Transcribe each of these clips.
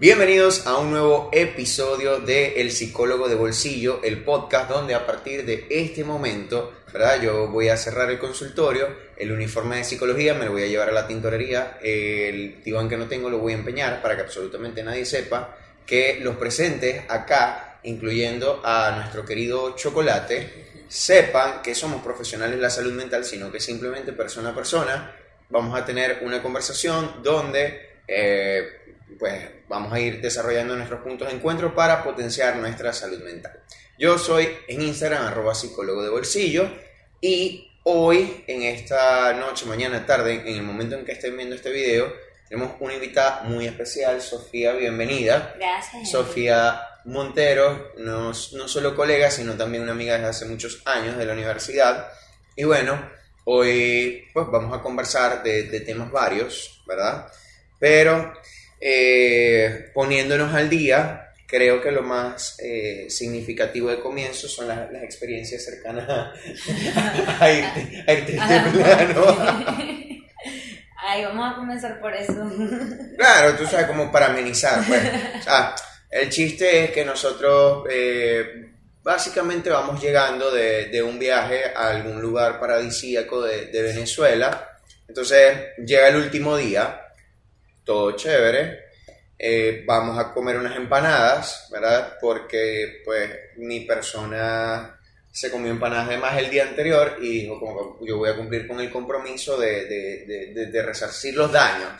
Bienvenidos a un nuevo episodio de El Psicólogo de Bolsillo, el podcast donde a partir de este momento, ¿verdad? Yo voy a cerrar el consultorio, el uniforme de psicología me lo voy a llevar a la tintorería, el diván que no tengo lo voy a empeñar para que absolutamente nadie sepa que los presentes acá, incluyendo a nuestro querido Chocolate, sepan que somos profesionales de la salud mental, sino que simplemente persona a persona vamos a tener una conversación donde... Eh, pues vamos a ir desarrollando nuestros puntos de encuentro para potenciar nuestra salud mental. Yo soy en Instagram arroba psicólogo de bolsillo y hoy, en esta noche, mañana, tarde, en el momento en que estén viendo este video, tenemos una invitada muy especial, Sofía, bienvenida. Gracias. Sofía Montero, no, no solo colega, sino también una amiga desde hace muchos años de la universidad. Y bueno, hoy pues vamos a conversar de, de temas varios, ¿verdad? Pero eh, poniéndonos al día, creo que lo más eh, significativo de comienzo son las, las experiencias cercanas a, a irte, a irte de plano. Ay, vamos a comenzar por eso. Claro, tú sabes, como para amenizar, pues. O sea, el chiste es que nosotros eh, básicamente vamos llegando de, de, un viaje a algún lugar paradisíaco de, de Venezuela. Entonces llega el último día todo chévere. Eh, vamos a comer unas empanadas, ¿verdad? Porque pues mi persona se comió empanadas de más el día anterior y dijo como yo voy a cumplir con el compromiso de, de, de, de resarcir los daños,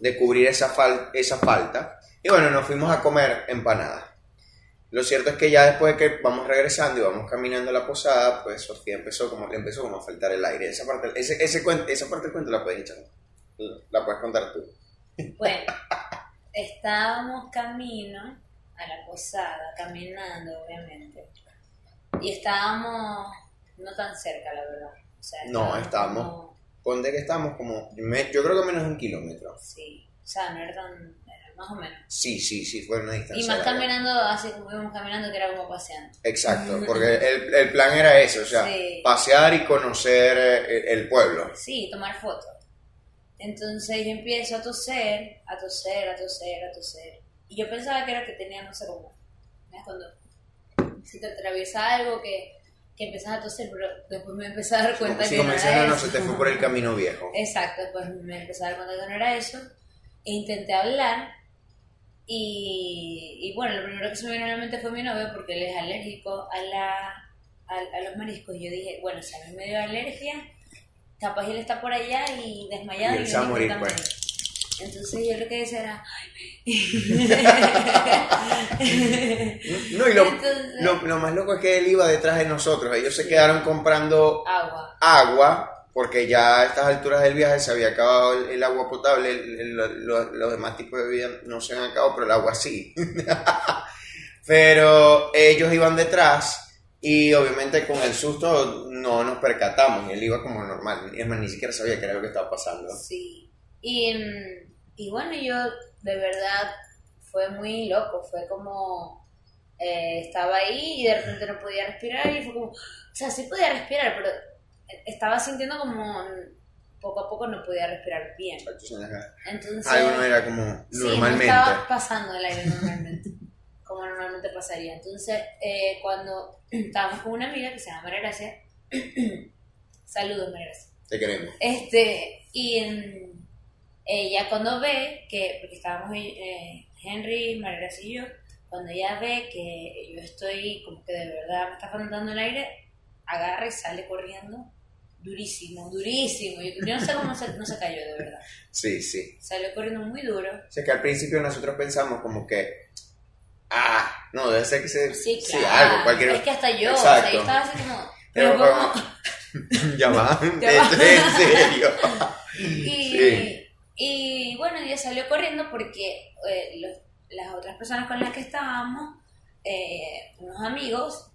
de cubrir esa, fal esa falta. Y bueno, nos fuimos a comer empanadas. Lo cierto es que ya después de que vamos regresando y vamos caminando a la posada, pues Sofía empezó como, le empezó como a faltar el aire. Esa parte, ese, ese esa parte del cuento la puedes echar. La puedes contar tú. Bueno, estábamos camino a la posada, caminando, obviamente. Y estábamos no tan cerca, la verdad. O sea, no, estábamos. Como... Ponte que estábamos como. Yo creo que menos de un kilómetro. Sí, o sea, no era tan. Más o menos. Sí, sí, sí, fue una distancia. Y más larga. caminando, así como íbamos caminando, que era como paseando. Exacto, porque el, el plan era eso, o sea, sí. pasear y conocer el, el pueblo. Sí, tomar fotos. Entonces yo empiezo a toser, a toser, a toser, a toser. Y yo pensaba que era que tenía, no sé cómo. ¿Ves? Cuando si te atraviesa algo que, que empiezas a toser, pero después me empecé a dar cuenta Como que si no era no, eso. se te fue por el camino viejo. Exacto, después me empecé a dar cuenta que no era eso. E intenté hablar. Y, y bueno, lo primero que se me vino a la mente fue mi novio porque él es alérgico a, la, a, a los mariscos. Y yo dije, bueno, si a mí me dio alergia, capaz él está por allá y desmayado Y él se va a morir, pues. Entonces yo lo que decía era, ay, No, y lo, Entonces- lo, lo más loco es que él iba detrás de nosotros. Ellos se quedaron comprando agua. agua porque ya a estas alturas del viaje se había acabado el, el agua potable, el- el- lo- los demás tipos de bebida no se han acabado, pero el agua sí. pero ellos iban detrás y obviamente con el susto no nos percatamos, él iba como normal, es más, ni siquiera sabía qué era lo que estaba pasando. Sí. Y, y bueno, yo de verdad fue muy loco, fue como eh, estaba ahí y de repente no podía respirar y fue como, o sea, sí podía respirar, pero estaba sintiendo como poco a poco no podía respirar bien. Entonces, Algo no era como sí, normalmente. no estaba pasando el aire normalmente, como normalmente pasaría. Entonces, eh, cuando estábamos con una amiga que se llama María Gracia, saludos María Gracia. Te queremos. Este, y mm, ella cuando ve que, porque estábamos eh, Henry, María Gracia y yo, cuando ella ve que yo estoy como que de verdad me está faltando el aire, agarra y sale corriendo durísimo, durísimo. Yo, yo no sé cómo se, no se cayó de verdad. Sí, sí. Salió corriendo muy duro. O sea que al principio nosotros pensamos como que, ah, no, debe ser que se... Sí, sí, claro. algo, cualquier... Es que hasta yo, o sea, yo estaba así como... Pero como- Ya va. en serio. Y, Sí. y bueno, ella salió corriendo porque eh, los- las otras personas con las que estábamos, eh, unos amigos,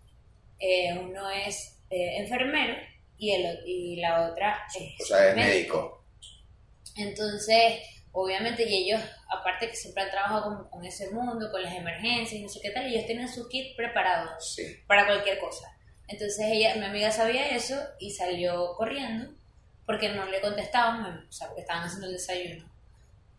eh, uno es eh, enfermero y, el, y la otra es, O sea, es médico. Entonces, obviamente, y ellos, aparte que siempre han trabajado con, con ese mundo, con las emergencias y no sé qué tal, ellos tienen su kit preparado Sí. para cualquier cosa. Entonces ella, mi amiga sabía eso y salió corriendo porque no le contestaban, o sea, porque estaban haciendo el desayuno.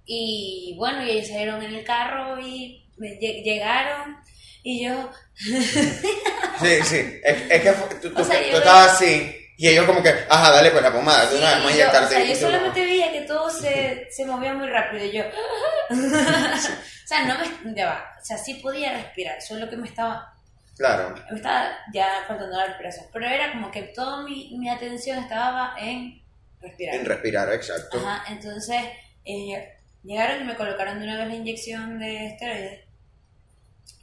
Y bueno, y ellos salieron en el carro y me lle- llegaron y yo, Sí, sí. Es, es que tú, tú- O sea, tú estabas así y ellos como que, ajá, dale pues la pomada. Tú nada más yo, o inyectarte sea, y yo solamente veía que todo se, se movía muy rápido y yo... o sea, no me... Ya va. O sea, sí podía respirar, solo que me estaba... Claro, Me estaba ya faltando la respiración. Pero era como que toda mi, mi atención estaba en respirar. en respirar, exacto. Ajá, entonces eh, llegaron y me colocaron de una vez la inyección de esteroides,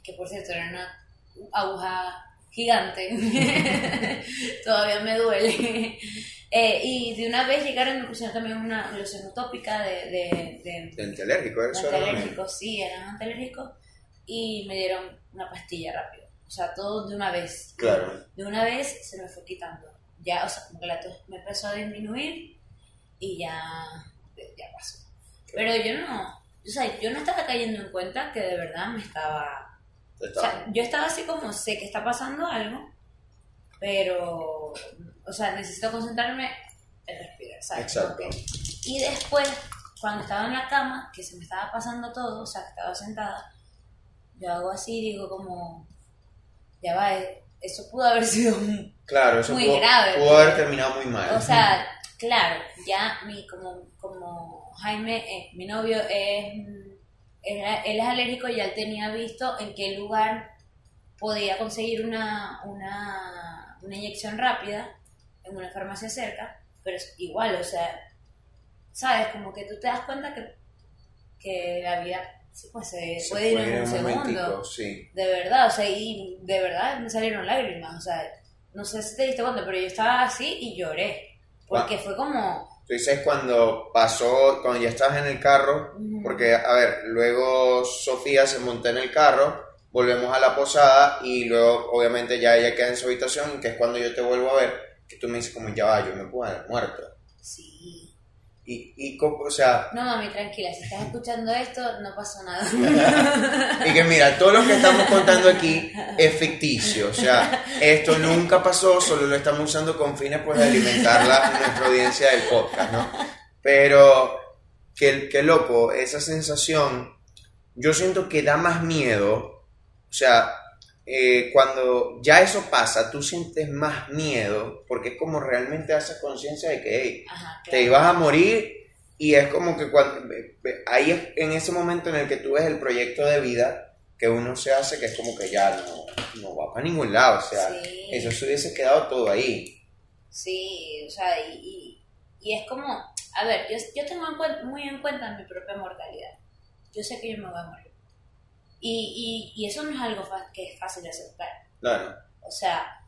que por cierto era una aguja gigante, todavía me duele. Eh, y de una vez llegaron me pusieron también una loción utópica de, de, de, De antialérgico, eso antialérgicos, sí, eran antialérgicos, y me dieron una pastilla rápido. O sea, todo de una vez. Claro. De una vez se me fue quitando. Ya, o sea, como que la tos me empezó a disminuir y ya, ya pasó. Pero yo no, o sea, yo no estaba cayendo en cuenta que de verdad me estaba... O Estaba- sea, yo estaba así como, sé que está pasando algo, pero, o sea, necesito concentrarme en respirar, ¿sabes? Exacto. Y después, cuando estaba en la cama, que se me estaba pasando todo, o sea, que estaba sentada, yo hago así digo como, ya va, eh, eso pudo haber sido un- Claro, eso muy pudo, grave, pudo porque- haber terminado muy mal. o sea, claro, ya mi, como, como Jaime, eh, mi novio, es, era- él es alérgico y ya él tenía visto en qué lugar podía conseguir una, una, una inyección rápida en una farmacia cerca, pero es igual, o sea, sabes, como que tú te das cuenta que, que la vida pues, se, Se puede ir en un segundo. sí. De verdad, o sea, y de verdad me salieron lágrimas, o sea, no sé si te diste cuenta, pero yo estaba así y lloré, porque fue como... Tú dices cuando pasó, cuando ya estabas en el carro, porque, a ver, luego Sofía se montó en el carro, volvemos a la posada y luego, obviamente, ya ella queda en su habitación, que es cuando yo te vuelvo a ver, que tú me dices como, ya va, yo me puedo haber muerto. Sí. Y, y como, o sea, No, mami, tranquila, si estás escuchando esto, no pasó nada. y que mira, todo lo que estamos contando aquí es ficticio, o sea, esto nunca pasó, solo lo estamos usando con fines pues de alimentar la, nuestra audiencia del podcast, ¿no? Pero, qué, qué loco, esa sensación, yo siento que da más miedo, o sea, eh, cuando ya eso pasa, tú sientes más miedo, porque es como realmente haces conciencia de que, hey, Ajá, te ibas a morir y es como que cuando ahí es en ese momento en el que tú ves el proyecto de vida que uno se hace que es como que ya no, no va para ningún lado, o sea, Sí. eso se hubiese quedado todo ahí. Sí, o sea, y, y, y es como, a ver, yo, yo tengo en muy en cuenta mi propia mortalidad. Yo sé que yo me voy a morir. Y, y, y eso no es algo que es fácil de aceptar. Claro, O sea,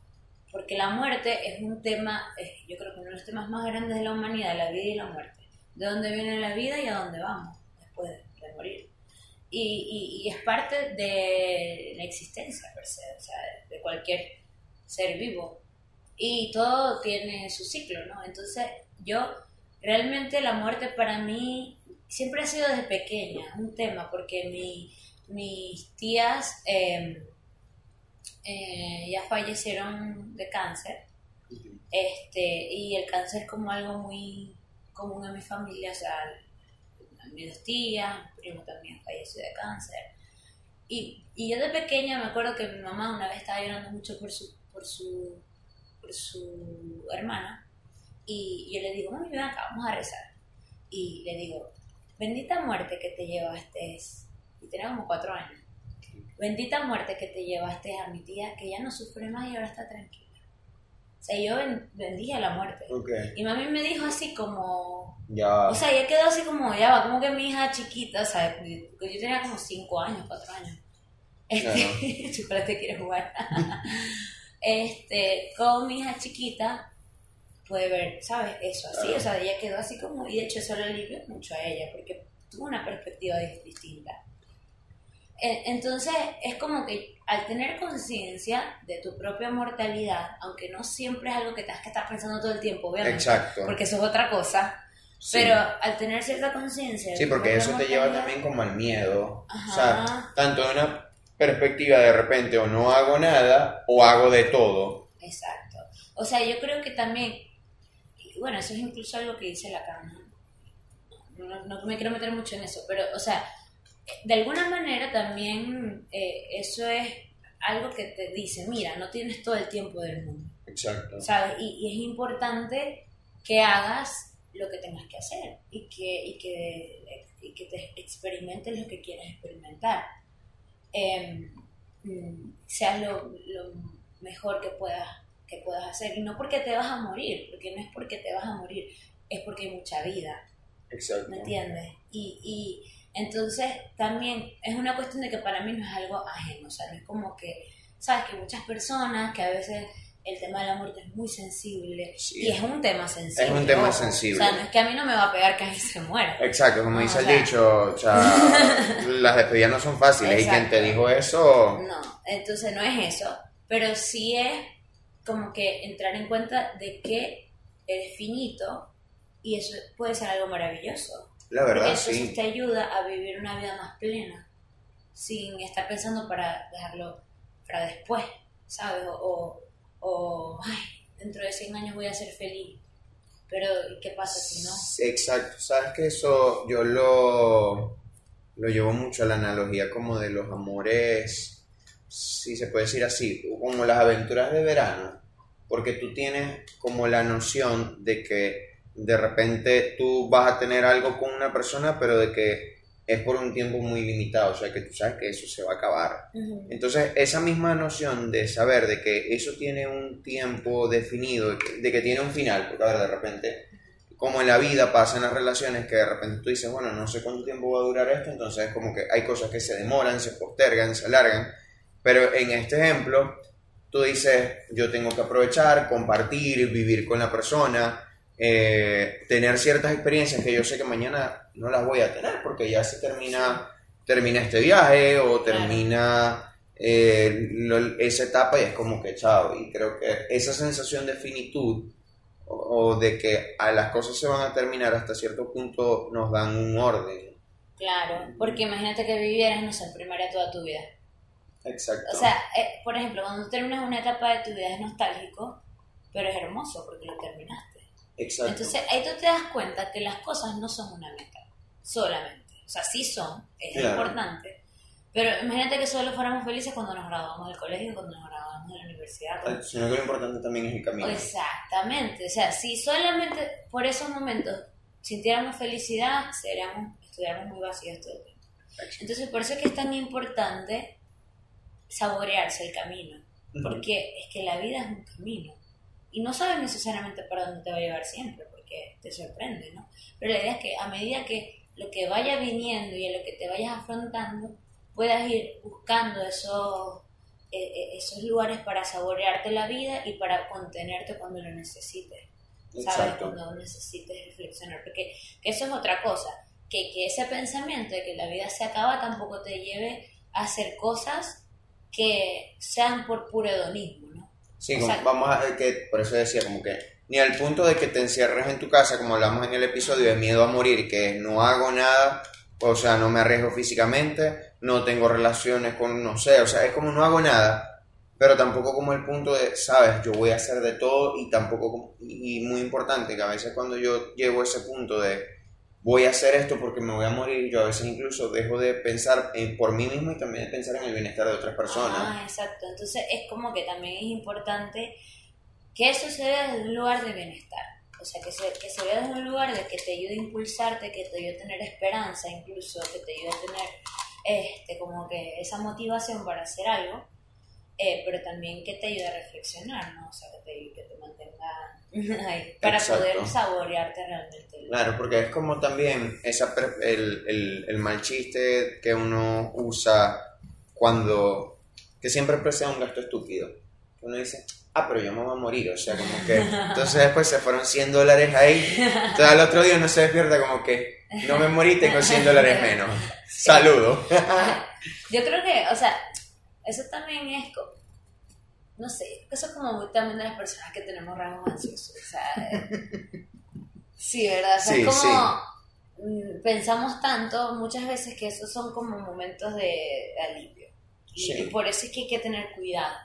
porque la muerte es un tema, es, yo creo que uno de los temas más grandes de la humanidad, la vida y la muerte. De dónde viene la vida y a dónde vamos después de, de morir. Y, y, y es parte de la existencia, per se, o sea, de cualquier ser vivo. Y todo tiene su ciclo, ¿no? Entonces, yo, realmente la muerte para mí siempre ha sido desde pequeña un tema, porque mi, mis tías... eh, eh, ya fallecieron de cáncer. Este y el cáncer es como algo muy común en mi familia o sea mis dos tías mi primo también falleció de cáncer. Y, y yo de pequeña me acuerdo que mi mamá una vez estaba llorando mucho por su por su por su hermana y yo le digo mami ven acá vamos a rezar y le digo bendita muerte que te llevaste y tenía como cuatro años Bendita muerte que te llevaste a mi tía, que ya no sufre más y ahora está tranquila. O sea, yo ben- bendije a la muerte. ok, Y mami me dijo así como... ya, O sea, ella quedó así como, ya va, como que mi hija chiquita, o sea, yo tenía como 5 años, 4 años. Este, chocolate quiere jugar. este, con mi hija chiquita puede ver, ¿sabes? Eso así, Claro. o sea, ella quedó así como, y de hecho eso le alivió mucho a ella, porque tuvo una perspectiva dis- distinta. Entonces, es como que al tener conciencia de tu propia mortalidad, aunque no siempre es algo que tengas que estar pensando todo el tiempo, obviamente, exacto. porque eso es otra cosa, Sí. pero al tener cierta conciencia. Sí, porque eso te lleva también como al miedo. Ajá. O sea, tanto de una perspectiva de repente o no hago nada o hago de todo. Exacto. O sea, yo creo que también, bueno, eso es incluso algo que dice Lacan, ¿no? no, no me quiero meter mucho en eso, pero, o sea, de alguna manera también eh, eso es algo que te dice, mira, no tienes todo el tiempo del mundo. Exacto. ¿Sabes? Y, y es importante que hagas lo que tengas que hacer y que, y que, y que te experimentes lo que quieras experimentar. Em, mm, seas lo, lo mejor que puedas, que puedas hacer. Y no porque te vas a morir, porque no es porque te vas a morir, es porque hay mucha vida. Exacto. ¿Me entiendes? Y, y entonces también es una cuestión de que para mí no es algo ajeno, o sea, no es como que, sabes, que muchas personas que a veces el tema de la muerte es muy sensible Sí. y es un tema sensible. Es un tema sensible. O sea, no es que a mí no me va a pegar que alguien se muera. Exacto, como No, dice o el dicho, o sea, las despedidas no son fáciles y quien te dijo eso, No, entonces no es eso, pero sí es como que entrar en cuenta de que eres finito y eso puede ser algo maravilloso. La Porque eso sí sí. te ayuda a vivir una vida más plena, sin estar pensando para dejarlo para después, ¿sabes? O, o, ay, dentro de 100 años voy a ser feliz. Pero, ¿y ¿qué pasa si no? Exacto, sabes que eso yo lo, lo llevo mucho a la analogía como de los amores, si se puede decir así, como las aventuras de verano, porque tú tienes como la noción de que de repente tú vas a tener algo con una persona, pero de que es por un tiempo muy limitado, o sea que tú sabes que eso se va a acabar. Entonces, esa misma noción de saber de que eso tiene un tiempo definido, de que, tiene un final, porque a ver, de repente, como en la vida pasa en las relaciones, que de repente tú dices, bueno, no sé cuánto tiempo va a durar esto, entonces como que hay cosas que se demoran, se postergan, se alargan, pero en este ejemplo, tú dices, yo tengo que aprovechar, compartir, vivir con la persona, eh, tener ciertas experiencias que yo sé que mañana no las voy a tener porque ya se termina, termina este viaje o termina eh, lo- esa etapa y es como que chao. Y creo que esa sensación de finitud o, o de que a las cosas se van a terminar hasta cierto punto nos dan un orden. Claro, porque imagínate que vivieras, no sé, en primaria toda tu vida. Exacto. O sea, eh, por ejemplo, cuando terminas una etapa de tu vida es nostálgico, pero es hermoso porque lo terminaste. Exacto. Entonces ahí tú te das cuenta que las cosas no son una meta, solamente. O sea, sí son, es Claro. importante. Pero imagínate que solo fuéramos felices cuando nos graduamos del colegio, cuando nos graduamos de la universidad. cuando- Sino que lo importante también es el camino. Exactamente. O sea, si solamente por esos momentos sintiéramos felicidad, seríamos, estuviéramos muy vacíos todo el tiempo. Entonces, por eso es que es tan importante saborearse el camino. Porque es que la vida es un camino. Y no sabes necesariamente para dónde te va a llevar siempre, porque te sorprende, ¿no? Pero la idea es que a medida que lo que vaya viniendo y a lo que te vayas afrontando, puedas ir buscando esos, eh, eh, esos lugares para saborearte la vida y para contenerte cuando lo necesites. ¿Sabes? Cuando necesites reflexionar. Porque eso es otra cosa. Que, que ese pensamiento de que la vida se acaba tampoco te lleve a hacer cosas que sean por puro hedonismo. Sí, como- vamos a que por eso decía como que ni al punto de que te encierres en tu casa, como hablamos en el episodio de miedo a morir, que no hago nada, o sea, no me arriesgo físicamente, no tengo relaciones con, no sé, o sea, es como no hago nada, pero tampoco como el punto de, sabes, yo voy a hacer de todo y tampoco, y muy importante que a veces cuando yo llego a ese punto de voy a hacer esto porque me voy a morir, yo a veces incluso dejo de pensar en, por mí mismo y también de pensar en el bienestar de otras personas. Ah, exacto. Entonces es como que también es importante que eso se vea desde un lugar de bienestar. O sea, que se, que se vea desde un lugar de que te ayude a impulsarte, que te ayude a tener esperanza, incluso que te ayude a tener este, como que esa motivación para hacer algo, eh, pero también que te ayude a reflexionar, ¿no? O sea, que te, que te mantenga para Exacto. poder saborearte realmente. Claro, porque es como también esa el, el, el mal chiste que uno usa cuando, que siempre presea un gasto estúpido. Uno dice, ah, pero yo me voy a morir, o sea, como que, entonces después se fueron 100 dólares ahí, entonces al otro día uno se despierta como que, no me morí, tengo 100 dólares menos. Saludo. Yo creo que, o sea, eso también es, no sé, eso es como muy también de las personas que tenemos rasgos ansiosos. O sea, sí, ¿verdad? O sea, Sí, es como mm, pensamos tanto muchas veces que esos son como momentos de, alivio. Y, Sí. y por eso es que hay que tener cuidado.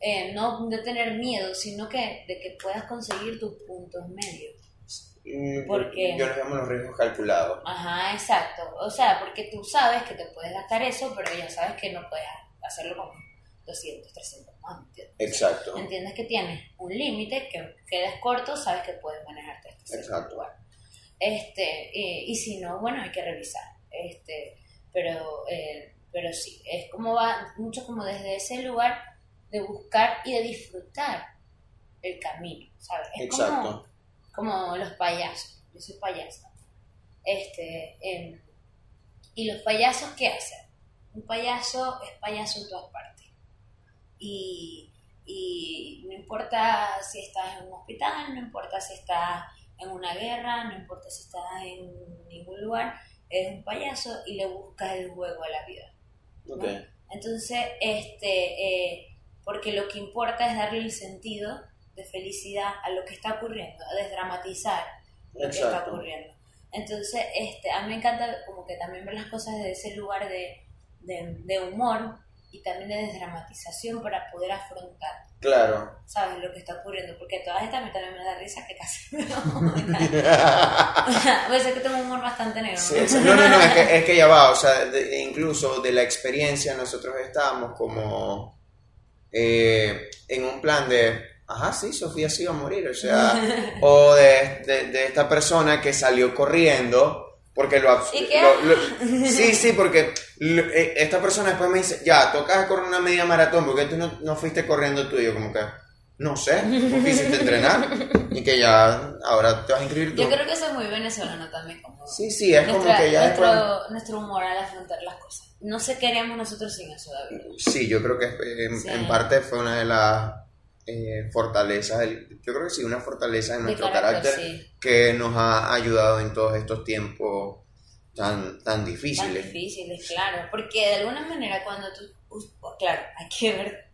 Eh, no de tener miedo, sino que de que puedas conseguir tus puntos medios. Mm, ¿Por qué? Yo los llamo los riesgos calculados. Ajá, exacto. O sea, porque tú sabes que te puedes gastar eso, pero ya sabes que no puedes hacerlo con 200, 300 más, ¿entiendes? Exacto. Entiendes que tienes un límite, que quedas corto, sabes que puedes manejarte hasta cierto Exacto. lugar. Este, y si no, bueno, hay que revisar. Este, pero, eh, pero sí, es como va mucho como desde ese lugar de buscar y de disfrutar el camino, ¿sabes? Es como, Exacto. como los payasos. Yo soy payasa. Este, em, ¿Y los payasos qué hacen? Un payaso es payaso en todas partes. Y, y no importa si estás en un hospital, no importa si estás en una guerra, no importa si estás en ningún lugar, es un payaso y le buscas el juego a la vida. Entonces, este, eh, porque lo que importa es darle el sentido de felicidad a lo que está ocurriendo, a desdramatizar lo que está ocurriendo. Entonces, este, a mí me encanta como que también ver las cosas desde ese lugar de, de, de humor y también de desdramatización para poder afrontar, Claro. ¿sabes? Lo que está ocurriendo. Porque todas estas mí también me da risa que casi no. a veces que tengo un humor bastante negro. Sí, no, no, no, es que, es que ya va, o sea, de- incluso de la experiencia nosotros estábamos como eh, en un plan de, ajá, sí, Sofía sí va a morir, o sea, o de, de- de esta persona que salió corriendo porque lo, ¿Y qué? lo- lo- Sí, sí, porque lo- eh, esta persona después me dice, ya, tocas correr una media maratón, porque tú no, no fuiste corriendo tú? Y yo como que, no sé, ¿tú quisiste entrenar? Y que ya, ahora te vas a inscribir tú. Yo creo que eso es muy venezolano también. Como Sí, sí, es como nuestra- que ya nuestro, después... nuestro humor al afrontar las cosas. No sé qué haríamos nosotros sin eso, David. Sí, yo creo que en, Sí. en parte fue una de las eh, fortalezas, del- yo creo que sí, una fortaleza de nuestro carácter, carácter sí. que nos ha ayudado en todos estos tiempos tan, tan Tan difíciles. difíciles, claro. Porque de alguna manera cuando tú... claro, hay que ver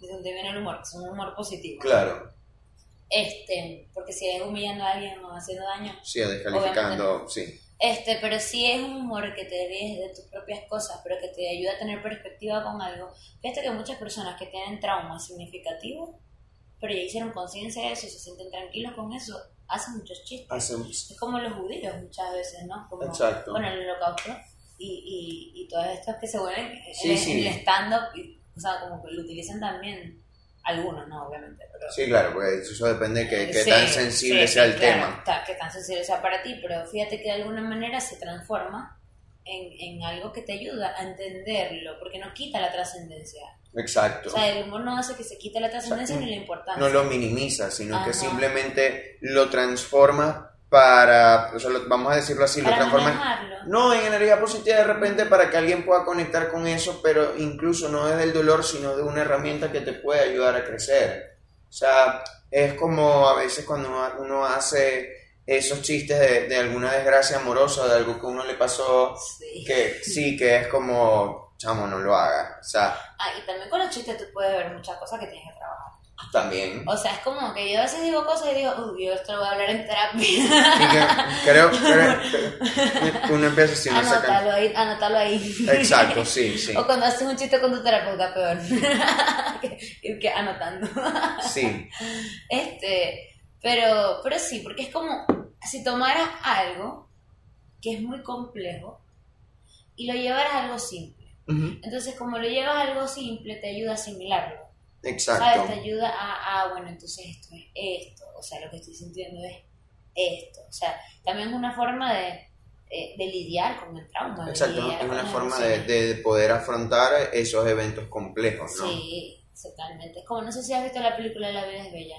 de dónde viene el humor, que es un humor positivo. Claro, Este, porque si es humillando a alguien o haciendo daño, sí, descalificando, sí, Este, pero sí es un humor que te ríes de tus propias cosas, pero que te ayuda a tener perspectiva con algo. Fíjate que muchas personas que tienen traumas significativos, pero ya hicieron conciencia de eso y se sienten tranquilos con eso, hacen muchos chistes. hacemos, Es como los judíos muchas veces, ¿no? Como, Exacto. Bueno, el holocausto y, y, y todos estos que se vuelven Sí, el, sí. el stand-up, o sea, como que lo utilizan también algunos, ¿no? Obviamente, pero... sí, claro, porque eso depende de que, qué Sí, tan sensible sea el claro, tema. está- que tan sensible sea para ti, pero fíjate que de alguna manera se transforma en, en algo que te ayuda a entenderlo, porque no quita la trascendencia. Exacto. O sea, el humor no hace que se quite la trascendencia ni la importancia. no lo minimiza, sino que simplemente lo transforma para, o sea, lo- vamos a decirlo así, lo para transforma en- manejarlo. No, en energía positiva de repente para que alguien pueda conectar con eso, pero incluso no desde el dolor, sino de una herramienta que te puede ayudar a crecer. O sea, es como a veces cuando uno, uno hace esos chistes de, de alguna desgracia amorosa, de algo que uno le pasó, Sí. que sí, que es como, chamo, no lo haga. O sea, Ah, y también con los chistes tú puedes ver muchas cosas que tienes que trabajar. también. O sea, es como que yo a veces digo cosas y digo, uy, yo esto lo voy a hablar en terapia. Creo, que uno empieza así, saca... anótalo ahí, anótalo ahí. Exacto, sí, sí. O cuando haces un chiste con tu terapeuta, peor. ir que anotando. Sí, Este, pero, pero sí, porque es como si tomaras algo que es muy complejo y lo llevaras a algo simple. Entonces, como lo llevas a algo simple, te ayuda a asimilarlo. ¿Sabes? exacto. Te ayuda a, ah, bueno, entonces esto es esto. O sea, lo que estoy sintiendo es esto. O sea, también es una forma de, de lidiar con el trauma. de Exacto, es una forma de, de poder afrontar esos eventos complejos, ¿no? Sí, totalmente. Es como, no sé si has visto la película La vida es bella.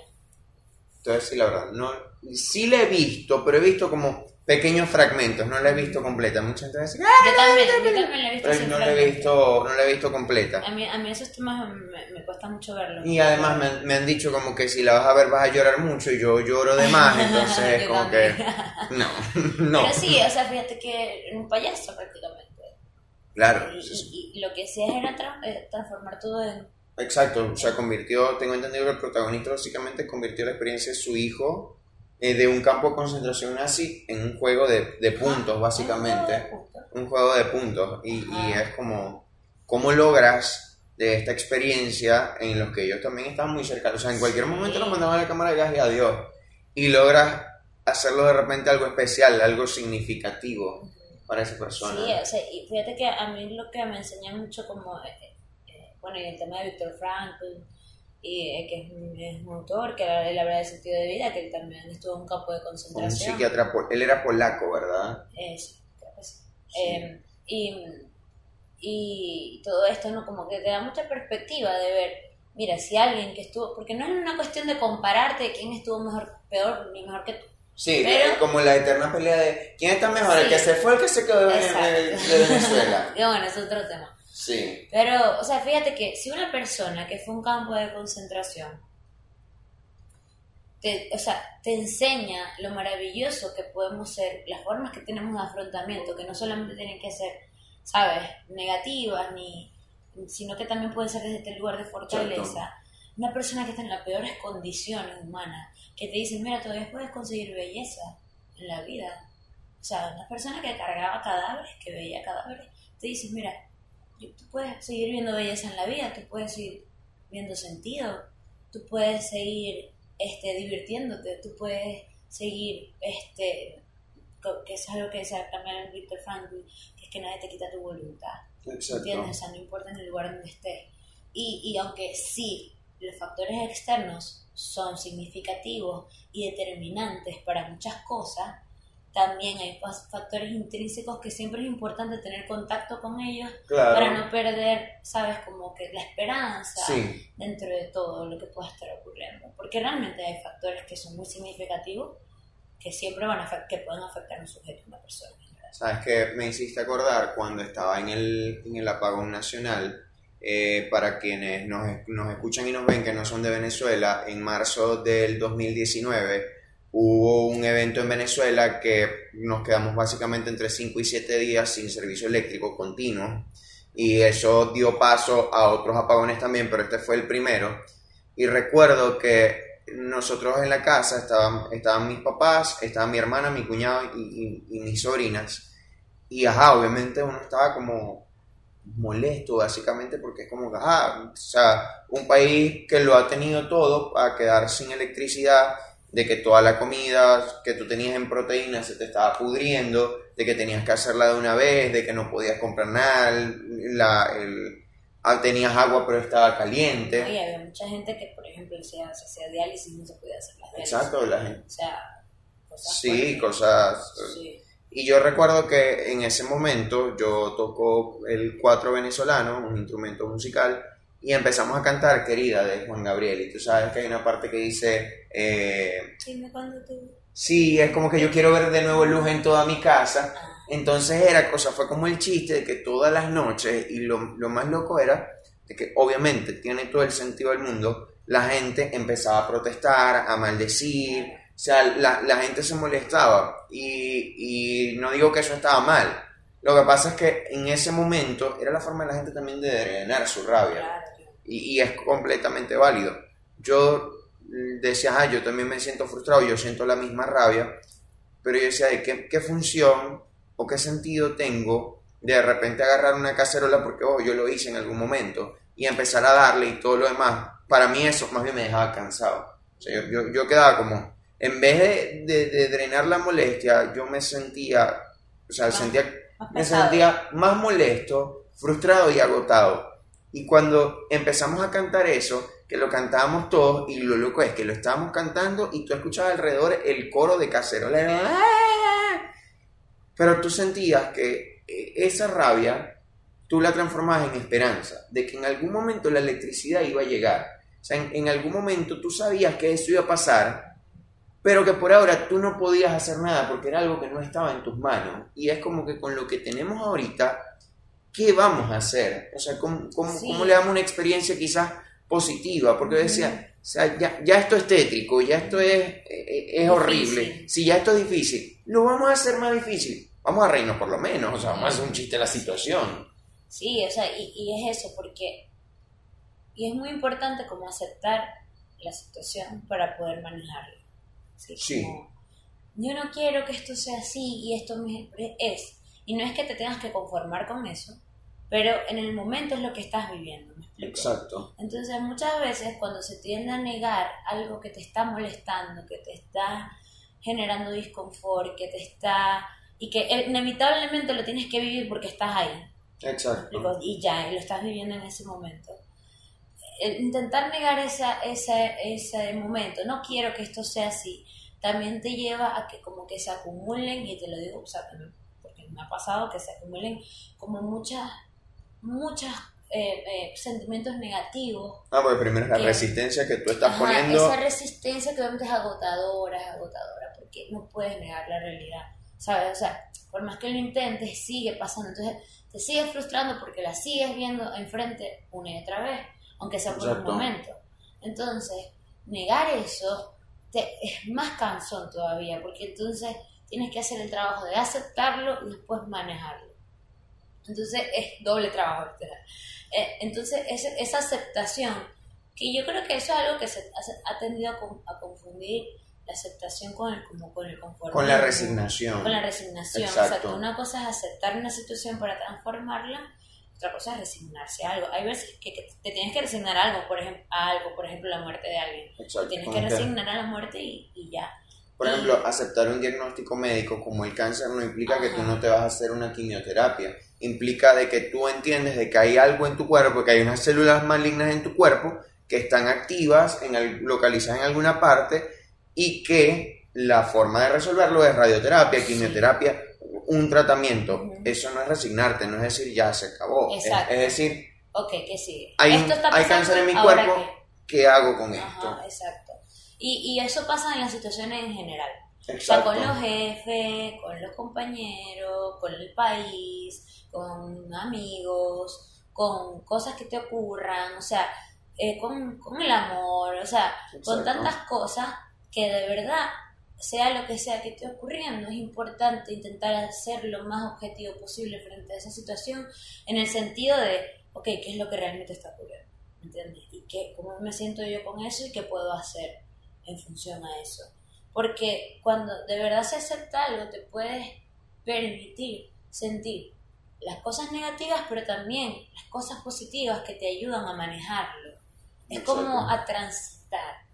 Entonces, sí, la verdad, no, sí la he visto, pero he visto como pequeños fragmentos, no la he visto completa. Mucha gente dice, ¡ah! Yo también, yo también la he visto Pero no la he visto, no la he visto completa. A mí, a mí esos temas me, me cuesta mucho verlos. Y además me, han- me han dicho como que si la vas a ver vas a llorar mucho y yo lloro de más, entonces como también. que no, no. Pero sí, o sea, fíjate que un payaso prácticamente. Claro, Y, y- y lo que hacía era tra- eh, transformar todo en... exacto, o sea, convirtió, tengo entendido que el protagonista básicamente convirtió la experiencia de su hijo eh, de un campo de concentración nazi en un juego de, de puntos, básicamente. un juego de puntos y, y Ajá. es como cómo logras de esta experiencia en los que ellos también estaban muy cercanos, o sea, en cualquier momento los mandaban a la cámara de gas y adiós, y logras hacerlo de repente algo especial, algo significativo para esa persona. Sí, o sea, y fíjate que a mí lo que me enseña mucho como, eh, eh, bueno, y el tema de Víctor Frankl, y, eh, que es un, es un autor que él habla de sentido de vida, que él también estuvo en un campo de Un concentración. psiquiatra, pol- él era polaco, ¿verdad? Eh, sí, creo que sí. Sí. Eh, y, y todo esto, ¿no? Como que te da mucha perspectiva de ver, mira, si alguien que estuvo, porque no es una cuestión de compararte quién estuvo mejor, peor, ni mejor que tú. Sí, Pero- como la eterna pelea de quién está mejor, el Sí. que se fue el que se quedó de, Exacto. de- de Venezuela. Y bueno, es otro tema. Sí, Pero, o sea, fíjate que si una persona que fue a un campo de concentración, te, o sea, te enseña lo maravilloso que podemos ser, las formas que tenemos de afrontamiento, que no solamente tienen que ser, ¿sabes?, negativas, ni, sino que también pueden ser desde este lugar de fortaleza. Una persona que está en las peores condiciones humanas, que te dice, mira, todavía puedes conseguir belleza en la vida. O sea, una persona que cargaba cadáveres, que veía cadáveres, te dice, mira, tú puedes seguir viendo belleza en la vida, tú puedes seguir viendo sentido, tú puedes seguir este, divirtiéndote, tú puedes seguir, este, que es algo que decía también Víctor Frankl, que es que nadie te quita tu voluntad, exacto. ¿entiendes? O sea, no importa en el lugar donde estés. Y, y aunque sí, los factores externos son significativos y determinantes para muchas cosas, también hay fa- factores intrínsecos que siempre es importante tener contacto con ellos Claro. para no perder, sabes, como que la esperanza Sí, dentro de todo lo que pueda estar ocurriendo. Porque realmente hay factores que son muy significativos que siempre van a que pueden afectar a un sujeto, a una persona. ¿verdad? sabes que me hiciste acordar cuando estaba en el, en el apagón nacional, eh, para quienes nos, nos escuchan y nos ven que no son de Venezuela, en marzo del 2019 hubo un evento en Venezuela que nos quedamos básicamente entre 5 y 7 días sin servicio eléctrico continuo y eso dio paso a otros apagones también, pero este fue el primero. Y recuerdo que nosotros en la casa estaban, estaban mis papás, estaba mi hermana, mi cuñado y, y- y mis sobrinas. Y ajá, obviamente uno estaba como molesto básicamente porque es como ajá, o sea, un país que lo ha tenido todo para quedar sin electricidad, de que toda la comida que tú tenías en proteínas se te estaba pudriendo, de que tenías que hacerla de una vez, de que no podías comprar nada, la, el- ah, tenías agua pero estaba caliente. Y había mucha gente que, por ejemplo, se hacía, diálisis y no se podía hacer las diálisis. Exacto, la gente. O sea, cosas Sí, fuertes. cosas Sí. Y yo recuerdo que en ese momento yo toco el cuatro venezolano, un instrumento musical, y empezamos a cantar Querida de Juan Gabriel. Y tú sabes que hay una parte que dice, eh, Dime cuándo tú... sí, es como que yo quiero ver de nuevo luz en toda mi casa. Ah, Entonces era cosa, fue como el chiste de que todas las noches, y lo, lo más loco era de que obviamente tiene todo el sentido del mundo, la gente empezaba a protestar, a maldecir, o sea, la, la gente se molestaba y, y no digo que eso estaba mal. Lo que pasa es que en ese momento era la forma de la gente también de drenar su rabia claro, y, y es completamente válido. Yo decía, ah, yo también me siento frustrado, yo siento la misma rabia, pero yo decía, ¿de qué, qué función o qué sentido tengo de de repente agarrar una cacerola porque oh, yo lo hice en algún momento y empezar a darle y todo lo demás? Para mí eso más bien me dejaba cansado. O sea, yo, yo, yo quedaba como, en vez de, de, de drenar la molestia, yo me sentía, o sea, Más- sentía, me sentía más molesto, frustrado y agotado. Y cuando empezamos a cantar eso, que lo cantábamos todos, y lo loco es que lo estábamos cantando y tú escuchabas alrededor el coro de cacerola. Pero tú sentías que eh, esa rabia tú la transformabas en esperanza, de que en algún momento la electricidad iba a llegar. O sea, en, en algún momento tú sabías que eso iba a pasar, pero que por ahora tú no podías hacer nada porque era algo que no estaba en tus manos. Y es como que con lo que tenemos ahorita, ¿qué vamos a hacer? O sea, ¿cómo, cómo, Sí. cómo le damos una experiencia quizás positiva? Porque decía, o sea, ya, ya esto es tétrico, ya esto es, eh, es horrible. Si ya esto es difícil, lo vamos a hacer más difícil. Vamos a reírnos por lo menos, o sea, vamos a hacer un chiste de la situación. Sí, o sea, y, y es eso, porque. Y es muy importante como aceptar la situación para poder manejarla. Sí. Sí. como, yo no quiero que esto sea así y esto me- es. Y no es que te tengas que conformar con eso, pero en el momento es lo que estás viviendo. ¿me explico? Exacto. Entonces muchas veces cuando se tiende a negar algo que te está molestando, que te está generando disconfort, que te está... y que inevitablemente lo tienes que vivir porque estás ahí. Exacto. Y ya, y lo estás viviendo en ese momento. El intentar negar esa, ese, ese momento, no quiero que esto sea así, también te lleva a que como que se acumulen, y te lo digo, o sea, porque me ha pasado que se acumulen como muchas, muchas eh, eh, sentimientos negativos. Ah, porque primero es la resistencia que tú estás poniendo. Esa resistencia que obviamente es agotadora, es agotadora, porque no puedes negar la realidad, ¿sabes? O sea, por más que lo intentes, sigue pasando. Entonces, te sigues frustrando porque la sigues viendo enfrente una y otra vez, aunque sea por un momento. Entonces, negar eso te, es más cansón todavía, porque entonces tienes que hacer el trabajo de aceptarlo y después manejarlo. Entonces, es doble trabajo, eh, entonces, esa aceptación, que yo creo que eso es algo que se ha, tendido a, confundir la aceptación con el, como con el conformismo. Con la resignación. Con la resignación. Exacto. una cosa es aceptar una situación para transformarla, otra cosa es resignarse a algo. Hay veces que, te tienes que resignar a algo, por ejemplo, a algo, por ejemplo, la muerte de alguien. Exacto. Tienes que resignar a la muerte y, y ya. Por ejemplo, aceptar un diagnóstico médico como el cáncer no implica que tú no te vas a hacer una quimioterapia. Implica de que tú entiendes de que hay algo en tu cuerpo, que hay unas células malignas en tu cuerpo que están activas, en, localizadas en alguna parte y que la forma de resolverlo es radioterapia, quimioterapia, un tratamiento. Eso no es resignarte, no es decir ya se acabó. Es, decir, okay, que sí. hay, hay cáncer en mi cuerpo, ¿qué hago con esto? Exacto. Y, y eso pasa en las situaciones en general. O sea, con los jefes, con los compañeros, con el país, con amigos, con cosas que te ocurran, o sea, eh, con, con, el amor, o sea, con tantas cosas que de verdad, sea lo que sea que esté ocurriendo, es importante intentar ser lo más objetivo posible frente a esa situación, en el sentido de, ok, ¿qué es lo que realmente está ocurriendo? ¿Entiendes? Y qué, cómo me siento yo con eso y qué puedo hacer en función a eso. Porque cuando de verdad se acepta algo, te puedes permitir sentir las cosas negativas, pero también las cosas positivas que te ayudan a manejarlo. Es como a transitar.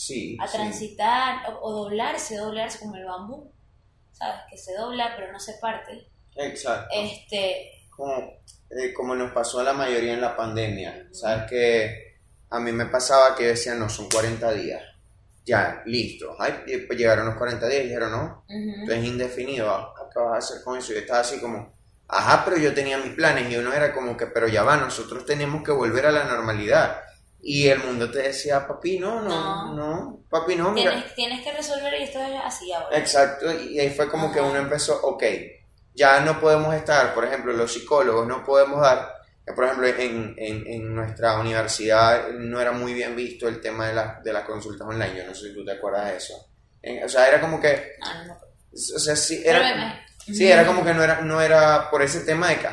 Sí. A transitar o, doblarse, doblarse como el bambú. ¿Sabes? Que se dobla pero no se parte. Exacto. Este. Como, eh, como nos pasó a la mayoría en la pandemia. ¿Sabes? Que a mí me pasaba que decían, no, son 40 días ya, listo. Ay, pues llegaron los 40 días y dijeron, no, entonces indefinido, ah, ¿qué vas a hacer con eso? Y yo estaba así como, ajá, pero yo tenía mis planes y uno era como que, pero ya va, nosotros tenemos que volver a la normalidad. Y el mundo te decía, papi, no, no, no, papi, no, mira. Tienes, tienes, que resolver y esto es así ahora. Exacto, y ahí fue como que uno empezó, ok, ya no podemos estar, por ejemplo, los psicólogos no podemos dar por ejemplo, en, en, en, nuestra universidad no era muy bien visto el tema de, la, de las consultas online. Yo no sé si tú te acuerdas de eso. o sea, era como que... Ah, no, O sea, sí, era, sí, era como que no era, no era por ese tema de que,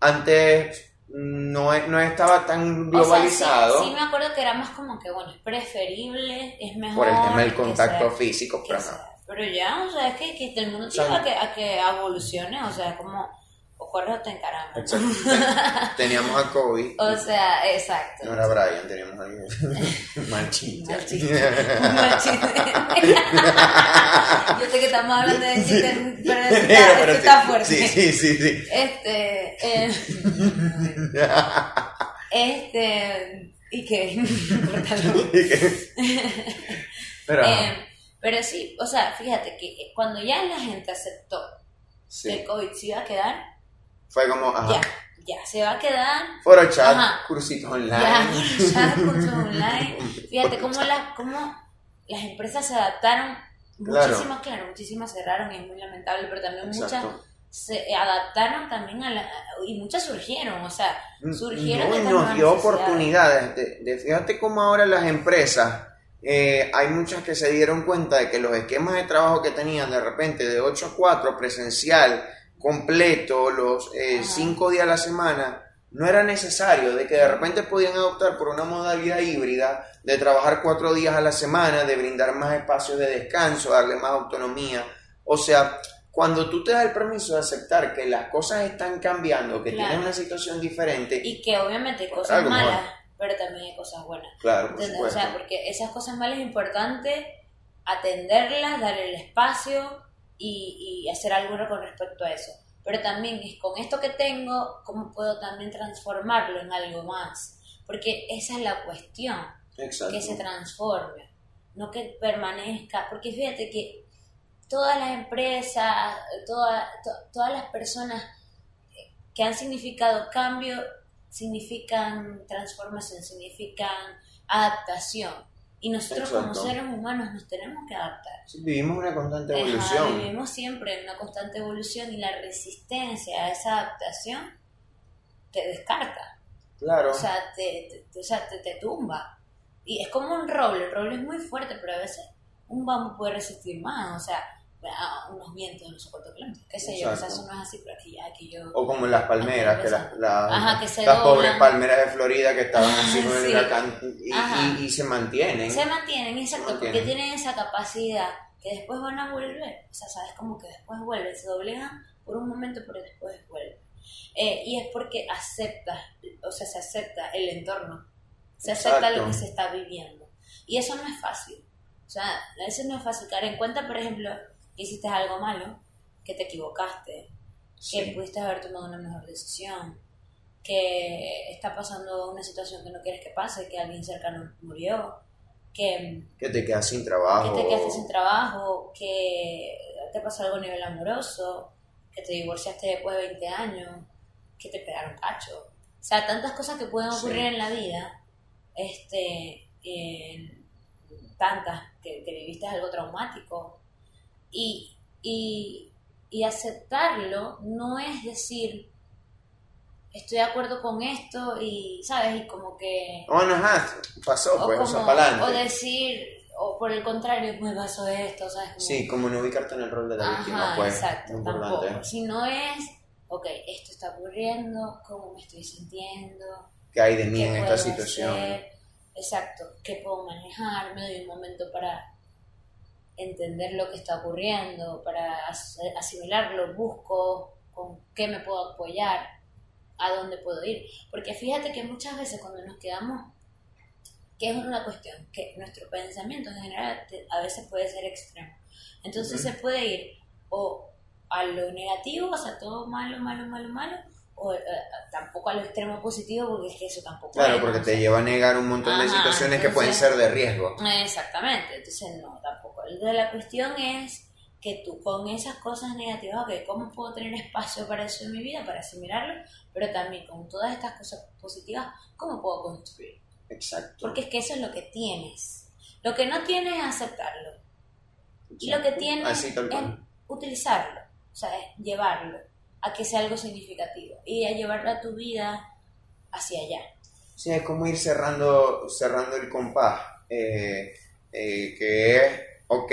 antes no, no estaba tan globalizado. sí, me acuerdo que era más como que, bueno, es preferible, es mejor. Por el tema del contacto físico, pero no. Pero ya, o sea, es que, que el mundo tiene a que, a que evolucione, o sea, como Jorge te encaramos. Exacto. Teníamos a Kobe. O sea, exacto. No era Brian, teníamos a alguien. Malchiste. Yo sé que estamos hablando de chiste, pero esto está, fuerte. Sí, sí, sí, sí. Este. Eh, este. ¿Y qué? pero, eh, pero sí, o sea, fíjate que cuando ya la gente aceptó que el COVID se iba a quedar, fue como, ajá. Ya, ya, se va a quedar. Foro chat, cursitos online. Ya, chat, cursos online. Fíjate cómo, la, cómo las empresas se adaptaron. Muchísimas, claro. muchísimas cerraron y es muy lamentable, pero también muchas se adaptaron también a la, y muchas surgieron, o sea, mm, surgieron no, y nos dio oportunidades. De, fíjate cómo ahora las empresas, eh, hay muchas que se dieron cuenta de que los esquemas de trabajo que tenían de repente de 8 a 4 presencial, completo, los eh, cinco días a la semana, no era necesario, de que de repente podían adoptar por una modalidad híbrida, de trabajar cuatro días a la semana, de brindar más espacios de descanso, darle más autonomía. O sea, cuando tú te das el permiso de aceptar que las cosas están cambiando, que tienes una situación diferente. Y que obviamente hay cosas malas, pero también hay cosas buenas. Claro, O sea, porque esas cosas malas es importante atenderlas, darle el espacio y, y hacer algo con respecto a eso. Pero también es con esto que tengo, ¿cómo puedo también transformarlo en algo más? Porque esa es la cuestión, Exacto. que se transforme, no que permanezca, porque fíjate que todas las empresas, toda- to- todas las personas que han significado cambio significan transformación, significan adaptación. Y nosotros como seres humanos nos tenemos que adaptar. Vivimos una constante Ajá, evolución. vivimos siempre en una constante evolución y la resistencia a esa adaptación te descarta. Claro. O sea, te, te- o sea, te, te tumba. Y es como un roble, el roble es muy fuerte, pero a veces un bambú puede resistir más, o sea, a unos vientos de no sé cuánto kilómetros, qué sé yo, o sea, Exacto. eso no es así, pero aquí ya, aquí yo... O como las palmeras, que las, las, Ajá, que se las doblan. pobres palmeras de Florida que estaban así con el huracán y, Ajá. y- y se mantienen. Se mantienen, exacto, Se porque tienen esa capacidad que después van a volver, o sea, sabes como que después vuelven, se doblegan por un momento, pero después vuelven. Eh, y es porque acepta, o sea, se acepta el entorno, se acepta Exacto. lo que se está viviendo. Y eso no es fácil, o sea, a veces no es fácil. Caer en cuenta, por ejemplo, hiciste algo malo, que te equivocaste, que pudiste haber tomado una mejor decisión, que está pasando una situación que no quieres que pase, que alguien cercano murió, que, Que te quedas sin que trabajo. te quedaste sin trabajo, que te pasó algo a nivel amoroso, que te divorciaste después de 20 años, que te pegaron cacho. O sea, tantas cosas que pueden ocurrir Sí. en la vida, este, tantas, que, que viviste algo traumático. Y, y, y aceptarlo no es decir, estoy de acuerdo con esto y, ¿sabes? Y como que... Bueno, ajá, pasó, O, pues, o sea, como- para o decir, o por el contrario, me pasó esto, ¿sabes? Como- Sí, como no ubicarte en el rol de la víctima, Ajá, pues. exacto, tampoco. Si no es, ok, esto está ocurriendo, cómo me estoy sintiendo, ¿Qué hay de mí en esta situación? hacer, exacto, qué puedo manejar, me doy un momento para entender lo que está ocurriendo, para as- asimilarlo, busco con qué me puedo apoyar, a dónde puedo ir. Porque fíjate que muchas veces cuando nos quedamos, que es una cuestión, que nuestro pensamiento en general a veces puede ser extremo. Entonces se puede ir o a lo negativo, o sea, todo malo, malo, malo, malo, o eh, tampoco a lo extremo positivo, porque es que eso tampoco Claro, es, porque ¿no? te lleva a negar un montón de situaciones que pueden ser de riesgo. Exactamente, entonces no, tampoco. Entonces la cuestión es que tú con esas cosas negativas, ok, ¿cómo puedo tener espacio para eso en mi vida, para asimilarlo? Pero también con todas estas cosas positivas, ¿cómo puedo construir? Exacto. Porque es que eso es lo que tienes. Lo que no tienes es aceptarlo. Y lo que tienes Así es utilizarlo, o sea, es llevarlo a que sea algo significativo y a llevarlo a tu vida hacia allá. Sí, es como ir cerrando, cerrando el compás, eh, eh, que es, ok,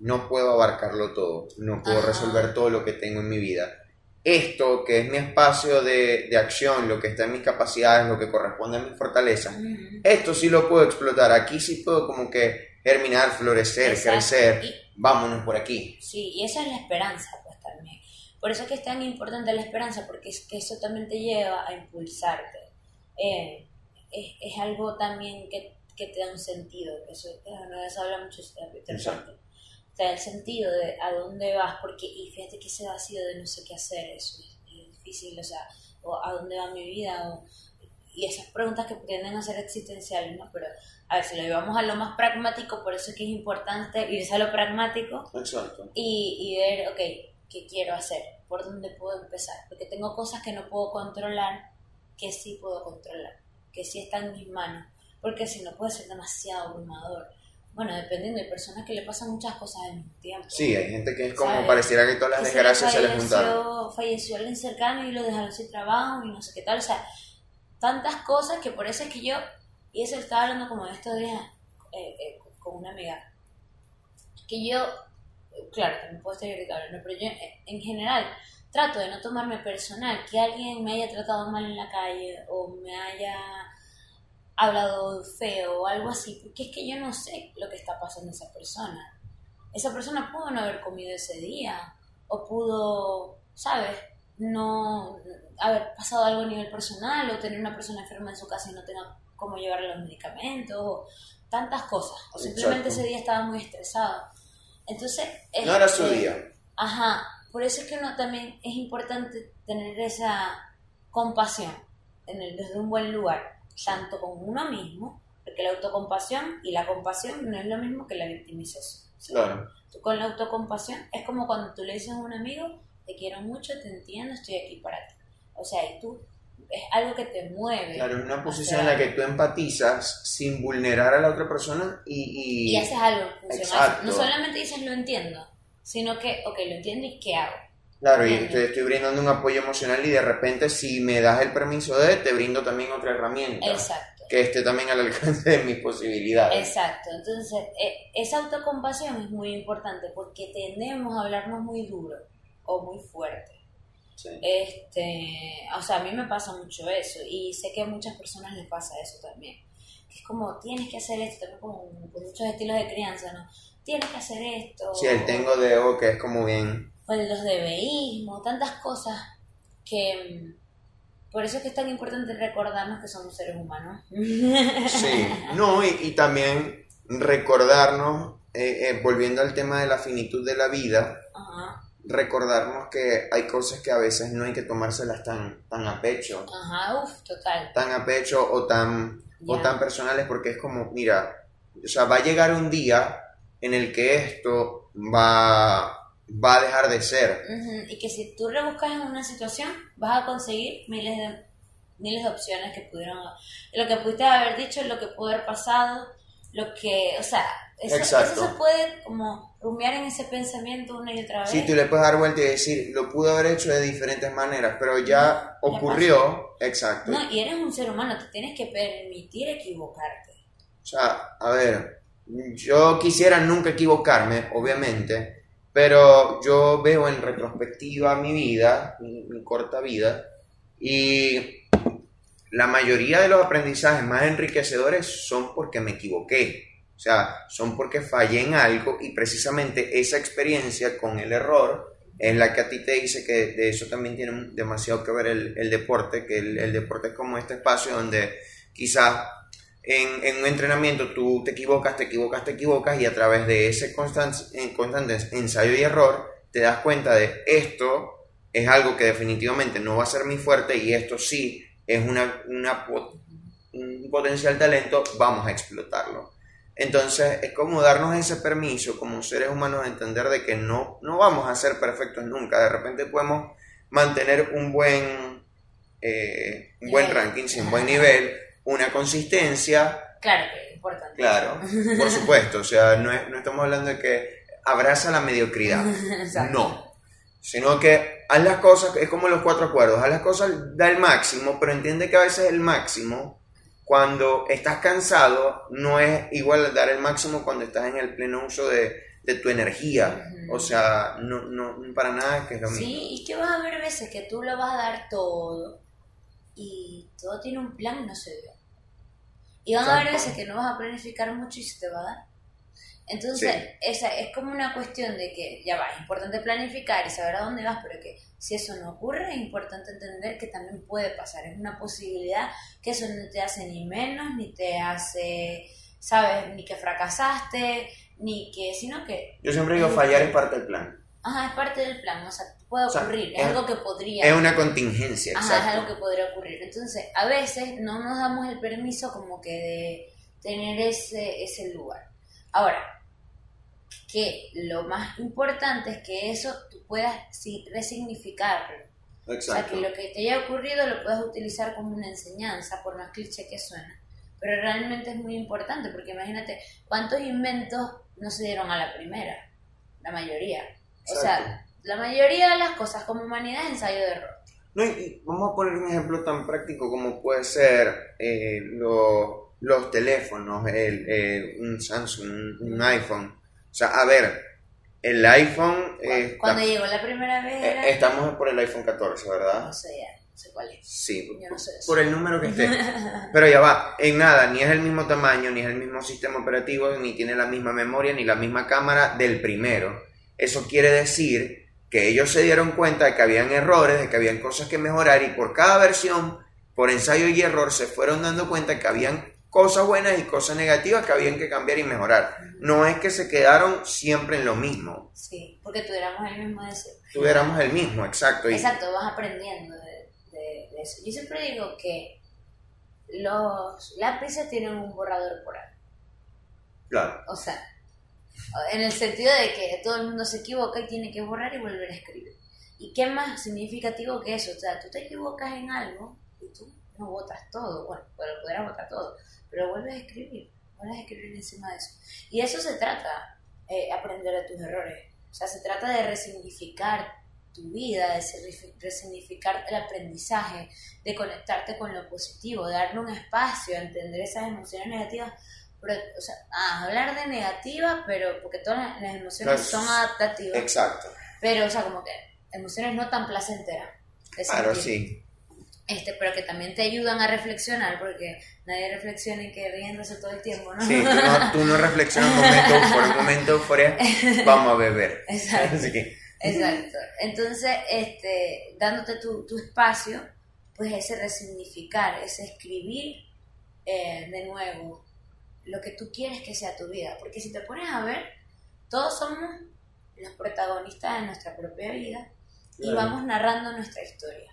no puedo abarcarlo todo, no puedo Ajá. resolver todo lo que tengo en mi vida. Esto, que es mi espacio de, de acción, lo que está en mis capacidades, lo que corresponde a mis fortalezas, esto sí lo puedo explotar, aquí sí puedo como que germinar, florecer, Exacto. crecer, Y- vámonos por aquí. Sí, y esa es la esperanza, pues. Por eso es que es tan importante la esperanza, porque es que eso también te lleva a impulsarte. Eh, es, es algo también que, que te da un sentido, que eso, no se habla mucho Exacto. Parker. Te da el sentido de a dónde vas, porque, y fíjate que ese vacío de no sé qué hacer, eso es, es difícil, o sea, o a dónde va mi vida, o, y esas preguntas que tienden a ser existenciales, ¿no? Pero, a ver, si lo llevamos a lo más pragmático, por eso es que es importante irse a lo pragmático, Exacto. y, y ver, ok, ¿qué quiero hacer? ¿Por dónde puedo empezar? Porque tengo cosas que no puedo controlar, que sí puedo controlar, que sí están en mis manos, porque si no puede ser demasiado abrumador. Bueno, dependiendo, hay personas que le pasan muchas cosas al mismo tiempo. Sí, hay gente que es como ¿Sabes? pareciera que todas las Que desgracias se le les juntaron. falleció, alguien cercano y lo dejaron sin trabajo y no sé qué tal, o sea, tantas cosas que por eso es que yo, y eso estaba hablando como de estos días eh, eh, con una amiga, que yo, claro, no puedo estar irritable, ¿no? pero yo eh, en general trato de no tomarme personal que alguien me haya tratado mal en la calle o me haya hablado feo o algo así, porque es que yo no sé lo que está pasando esa persona. Esa persona pudo no haber comido ese día o pudo, ¿sabes? No haber pasado algo a nivel personal o tener una persona enferma en su casa y no tenga cómo llevarle los medicamentos o tantas cosas, o simplemente Exacto. ese día estaba muy estresado. Entonces... No era su día. Ajá, por eso es que uno también es importante tener esa compasión en el, desde un buen lugar, tanto con uno mismo, porque la autocompasión y la compasión no es lo mismo que la victimización. ¿sí? Claro. Tú con la autocompasión es como cuando tú le dices a un amigo, te quiero mucho, te entiendo, estoy aquí para ti. O sea, y tú es algo que te mueve. Claro, es una posición en la que tú empatizas sin vulnerar a la otra persona y... y- Y haces algo funcional. Exacto. No solamente dices lo entiendo, sino que, ok, lo entiendo y ¿qué hago? Claro, y te estoy brindando un apoyo emocional y de repente si me das el permiso de, te brindo también otra herramienta Exacto. que esté también al alcance de mis posibilidades. Exacto, entonces e- esa autocompasión es muy importante porque tendemos a hablarnos muy duro o muy fuerte. Sí. Este, o sea, a mí me pasa mucho eso y sé que a muchas personas les pasa eso también. Que es como, tienes que hacer esto, también como con muchos estilos de crianza, ¿no? Tienes que hacer esto. Sí, el tengo de ego que es como bien... O los debeísmo, tantas cosas que... mm, Por eso es que es tan importante recordarnos que somos seres humanos. Sí, no, y, y también recordarnos, eh, eh, volviendo al tema de la finitud de la vida, Ajá, recordarnos que hay cosas que a veces no hay que tomárselas tan, tan a pecho, ajá, uff, total. tan a pecho o tan, o tan personales, porque es como, mira, o sea, va a llegar un día en el que esto va, va a dejar de ser. Y que si tú rebuscas en una situación, vas a conseguir miles de, miles de opciones que pudieron... Lo que pudiste haber dicho, lo que pudo haber pasado, lo que... O sea, eso, Exacto. eso se puede como rumiar en ese pensamiento una y otra vez. Sí, tú le puedes dar vuelta y decir, lo pudo haber hecho de diferentes maneras, pero ya ocurrió, exacto. No, y eres un ser humano, te tienes que permitir equivocarte. O sea, a ver, yo quisiera nunca equivocarme, obviamente, pero yo veo en retrospectiva mi vida, mi, mi corta vida, y la mayoría de los aprendizajes más enriquecedores son porque me equivoqué. O sea, son porque fallé en algo y precisamente esa experiencia con el error es la que a ti te dice que de eso también tiene demasiado que ver el, deporte, que el, deporte es como este espacio donde quizás en, un entrenamiento tú te equivocas, te equivocas, te equivocas y a través de ese constante, ensayo y error te das cuenta de esto es algo que definitivamente no va a ser mi fuerte y esto sí es una, un potencial talento, vamos a explotarlo. Entonces es como darnos ese permiso como seres humanos de entender de que no, no vamos a ser perfectos nunca, de repente podemos mantener un buen, eh, un buen ranking, sí, un buen nivel, una consistencia, Claro que es importante. claro, por supuesto, o sea, no, es- no estamos hablando de que abraza la mediocridad, Exacto. no, sino que haz las cosas, es como los cuatro acuerdos, haz las cosas, da el máximo, pero entiende que a veces el máximo, cuando estás cansado, no es igual dar el máximo cuando estás en el pleno uso de, de tu energía, o sea, no, no, para nada que es lo mismo. Sí, y que vas a haber veces que tú lo vas a dar todo y todo tiene un plan y no se ve. Y van a haber veces que no vas a planificar mucho y se te va a dar. Entonces, Sí. esa es como una cuestión de que ya va, es importante planificar y saber a dónde vas, pero que si eso no ocurre, es importante entender que también puede pasar. Es una posibilidad que eso no te hace ni menos, ni te hace, sabes, ni que fracasaste, ni que, sino que Yo siempre digo, fallar es parte del plan. Ajá, es parte del plan, o sea, puede O sea, ocurrir, es, es- algo que podría. Es una contingencia, Ajá, es exacto. algo que podría ocurrir. Entonces, a veces no nos damos el permiso como que de tener ese, ese lugar. Ahora, que lo más importante es que eso tú puedas sí, resignificarlo. O sea, Exacto. que lo que te haya ocurrido lo puedas utilizar como una enseñanza, por más cliché que suena. Pero realmente es muy importante, porque imagínate cuántos inventos no se dieron a la primera, la mayoría. O Exacto. sea, la mayoría de las cosas como humanidad es ensayo de error. No, y- y vamos a poner un ejemplo tan práctico como puede ser eh, lo- los teléfonos, el, eh, un Samsung, un, un iPhone. O sea, a ver, el iPhone... eh, Cuando está- llegó la primera vez era... eh, estamos por el iPhone 14, ¿verdad? No sé, ya, no sé cuál es. Sí, Yo no sé eso. por el número que esté. Pero ya va, en nada, ni es el mismo tamaño, ni es el mismo sistema operativo, ni tiene la misma memoria, ni la misma cámara del primero. Eso quiere decir que ellos se dieron cuenta de que habían errores, de que habían cosas que mejorar y por cada versión, por ensayo y error, se fueron dando cuenta que habían cosas buenas y cosas negativas que habían que cambiar y mejorar. No es que se quedaron siempre en lo mismo. Sí, porque tuviéramos el mismo deseo. Tuviéramos el mismo, exacto. Exacto, vas aprendiendo de, de- de eso. Yo siempre digo que los lápices tienen un borrador por ahí. Claro, O sea, en el sentido de que todo el mundo se equivoca y tiene que borrar y volver a escribir. ¿Y qué más significativo que eso? O sea, tú te equivocas en algo y tú no votas todo. Bueno, pero podrás votar todo, pero vuelves a escribir, vuelves a escribir encima de eso. Y eso se trata, eh, aprender de tus errores. O sea, se trata de resignificar tu vida, de resignificar el aprendizaje, de conectarte con lo positivo, de darle un espacio a entender esas emociones negativas pero, o sea, ah, hablar de negativas, pero porque todas las, emociones son adaptativas, exacto. pero, o sea, como que emociones no tan placenteras. Claro, sí. Este, pero que también te ayudan a reflexionar, porque nadie reflexiona y que riéndose todo el tiempo, ¿no? Sí, tú no, tú no reflexionas por un momento euforia, vamos a beber. Exacto. Exacto. Entonces, este, dándote tu, tu espacio, pues ese resignificar, ese escribir eh, de nuevo lo que tú quieres que sea tu vida. Porque si te pones a ver, todos somos los protagonistas de nuestra propia vida y vamos narrando nuestra historia.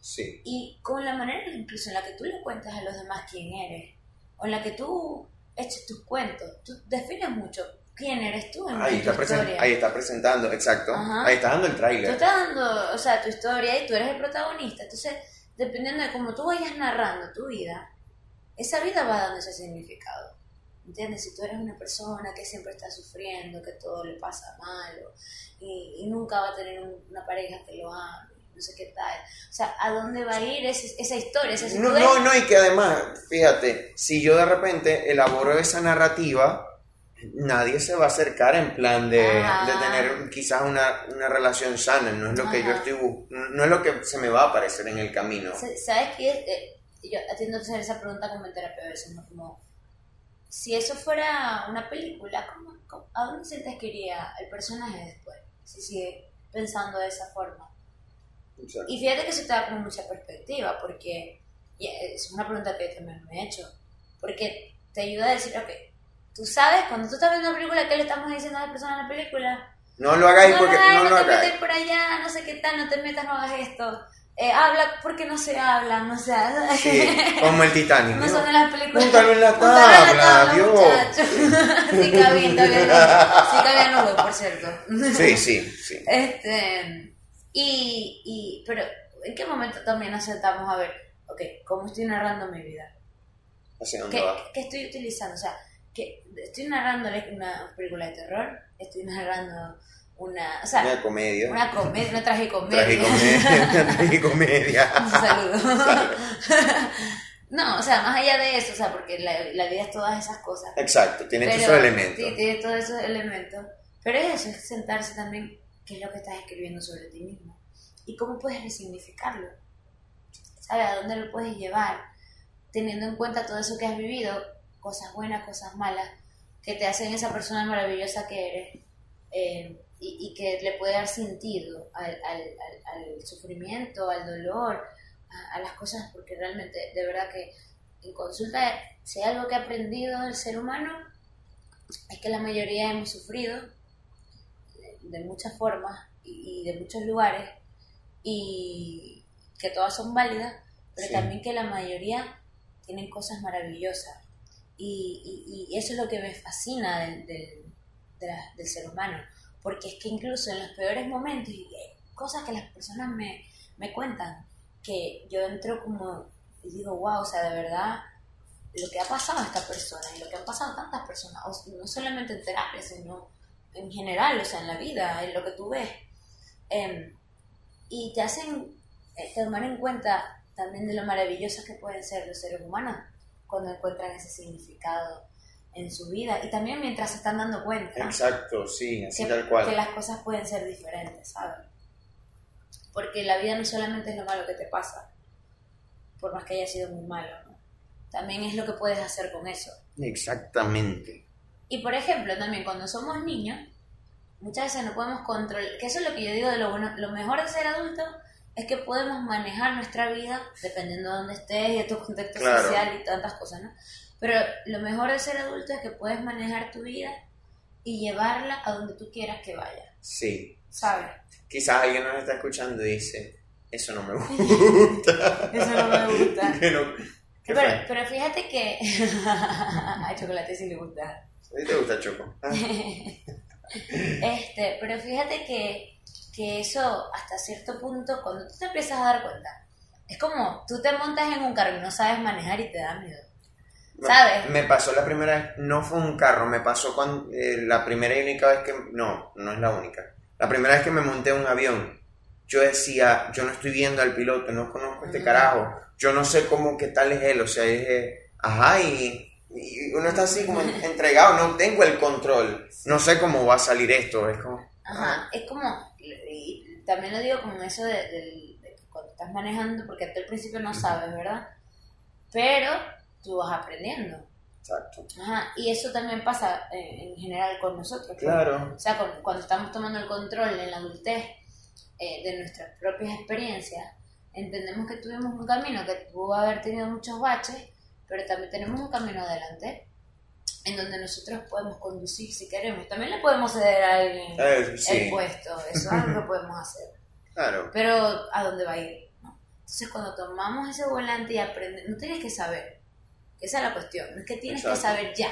Sí. Y con la manera incluso en la que tú le cuentas a los demás quién eres, o en la que tú eches tus cuentos, tú defines mucho quién eres tú en, Ahí tu está, historia. ahí está presentando, exacto. Ajá. Ahí está dando el Tú tráiler. estás dando, o sea, tu historia y tú eres el protagonista. Entonces, dependiendo de cómo tú vayas narrando tu vida, esa vida va dando ese significado. ¿Entiendes? Si tú eres una persona que siempre está sufriendo, que todo le pasa mal, o- y, y nunca va a tener un- una pareja que lo ame, no sé qué tal. O sea, ¿a dónde va a ir ese- esa historia? Esa No, no, no, y que además, fíjate, si yo de repente elaboro esa narrativa, nadie se va a acercar en plan de, Ajá. de tener quizás una, una relación sana, no es lo que yo Ajá. estoy bus- no es lo que se me va a aparecer en el camino. Sa- ¿Sabes qué? Eh, yo atiendo a hacer esa pregunta como terapia a veces, ¿no? Como, si eso fuera una película, ¿cómo, cómo- a dónde sientes que iría el personaje después? Si sigue pensando de esa forma. Exacto. Y fíjate que eso te da como mucha perspectiva, porque es una pregunta que yo también me he hecho, porque te ayuda a decir, ok, tú sabes, cuando tú estás viendo una película, ¿qué le estamos diciendo a las personas en la película? No lo hagáis no porque lo hagas, no no, lo te hagáis. metas por allá, no sé qué tal, no te metas, no hagas esto. Eh, habla porque no se habla, no se habla. Sí, como el Titanic. No ¿no? son de las películas. Púntalo en la Púntalo en la tabla, tabla, Dios. sí cabía, cabía nudo. Sí cabía nudo, por cierto. Sí, sí, sí. Este, y, y, pero, ¿en qué momento también nos sentamos a ver, ok, cómo estoy narrando mi vida? ¿Hacia dónde ¿Qué, qué estoy utilizando? O sea, que estoy narrándole una película de terror, estoy narrando una, o sea, Una comedia. una comedia, una tragicomedia. Tragicomedia. Una tragicomedia. Un saludo. no, o sea, más allá de eso, o sea, porque la, la vida es todas esas cosas. Exacto, tiene Pero- esos elementos. Sí, tiene todos esos elementos. Pero es eso, es sentarse también, qué es lo que estás escribiendo sobre ti mismo. Y cómo puedes resignificarlo. ¿Sabes? ¿A dónde lo puedes llevar? Teniendo en cuenta todo eso que has vivido, cosas buenas, cosas malas, que te hacen esa persona maravillosa que eres. eh, y, y que le puede dar sentido al, al, al, al sufrimiento, al dolor, a, a las cosas, porque realmente, de verdad que en consulta, si hay algo que he aprendido del ser humano, es que la mayoría hemos sufrido de, muchas formas y, y de muchos lugares, y que todas son válidas, pero Sí. también que la mayoría tienen cosas maravillosas. Y, y- y eso es lo que me fascina del, del, de la- del ser humano, porque es que incluso en los peores momentos, y hay cosas que las personas me, me cuentan, que yo entro como y digo, wow, o sea, de verdad, lo que ha pasado a esta persona y lo que han pasado a tantas personas, o no solamente en terapia, sino en general, o sea, en la vida, en lo que tú ves, em, y te hacen eh, tomar en cuenta también de lo maravillosas que pueden ser los seres humanos cuando encuentran ese significado en su vida y también mientras se están dando cuenta Exacto, sí, así que, tal cual. que las cosas pueden ser diferentes, ¿sabes? Porque la vida no solamente es lo malo que te pasa, por más que haya sido muy malo, ¿no? También es lo que puedes hacer con eso. Exactamente. Y por ejemplo, también cuando somos niños, muchas veces no podemos controlar, que eso es lo que yo digo de lo bueno, lo mejor de ser adulto es que podemos manejar nuestra vida dependiendo de dónde estés y de tu contexto Claro. social y tantas cosas, ¿no? Pero lo mejor de ser adulto es que puedes manejar tu vida y llevarla a donde tú quieras que vaya. Sí. ¿Sabes? Quizás alguien nos está escuchando y dice, eso no me gusta. Eso no me gusta. Que no- ¿Qué Pero, fíjate que a chocolate sí le gusta. ¿A ti te gusta Choco? Ah, Este, pero fíjate que, que eso hasta cierto punto, cuando tú te empiezas a dar cuenta, es como tú te montas en un carro y no sabes manejar y te da miedo. ¿Sabes? Me pasó la primera vez, no fue un carro, me pasó cuando, eh, la primera y única vez que, no, no es la única. La primera vez que me monté en un avión, yo decía, yo no estoy viendo al piloto, no conozco a este Ujú. carajo, yo no sé cómo, qué tal es él, o sea, dije, ajá, y, y uno está así como entregado, no tengo el control, no sé cómo va a salir esto, es como, Ajá, es como, y también lo digo como eso de, de- cuando estás manejando, porque tú al principio no sabes, ¿verdad? Pero tú vas aprendiendo. exacto, Ajá, y eso también pasa eh, en general con nosotros. claro, O sea, con- cuando estamos tomando el control en la adultez eh, de nuestras propias experiencias, entendemos que tuvimos un camino que pudo haber tenido muchos baches, pero también tenemos un camino adelante en donde nosotros podemos conducir si queremos. También le podemos ceder a alguien Eh, sí, el puesto, eso es algo que podemos hacer. claro, Pero ¿a dónde va a ir? ¿no? Entonces, cuando tomamos ese volante y aprendemos, no tienes que saber, esa es la cuestión, no es que tienes Exacto. que saber ya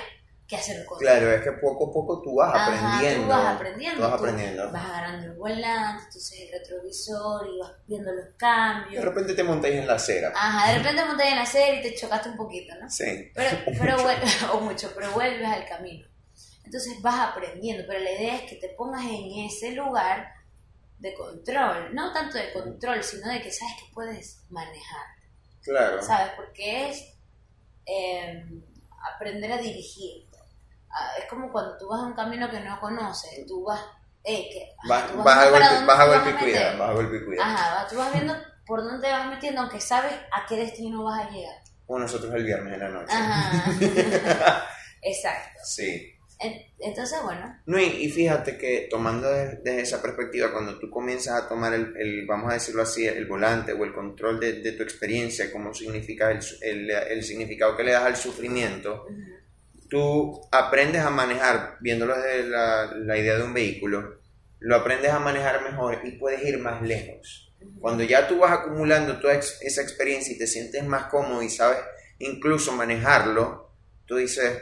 qué hacer con claro, es que poco a poco tú vas Ajá, aprendiendo, tú vas aprendiendo. tú vas tú aprendiendo. Vas agarrando el volante, entonces el retrovisor y vas viendo los De cambios. repente te montáis en la acera, Ajá, de repente montas en la serie y te chocaste un poquito, ¿no? sí, Pero, pero vuel- o mucho, pero vuelves al camino. Entonces vas aprendiendo, pero la idea es que te pongas en ese lugar de control, no tanto de control, sino de que sabes que puedes manejar, claro. ¿sabes? Porque es eh, aprender a dirigir. Es como cuando tú vas a un camino que no conoces, tú vas, eh, que, Vas, vas a golpe, vas a te golpe y cuidado, vas a golpe y cuidado. Ajá, tú vas viendo por dónde te vas metiendo, aunque sabes a qué destino vas a llegar. Como nosotros el viernes en la noche. Ajá. Exacto. Sí. En- Entonces, bueno, No, y, y fíjate que tomando de- desde esa perspectiva, cuando tú comienzas a tomar el, el, vamos a decirlo así, el volante o el control de, de tu experiencia, cómo significa el, el, el significado que le das al sufrimiento, tú aprendes a manejar, viéndolo desde la, la idea de un vehículo, lo aprendes a manejar mejor y puedes ir más lejos. Cuando ya tú vas acumulando toda esa experiencia y te sientes más cómodo y sabes incluso manejarlo, tú dices,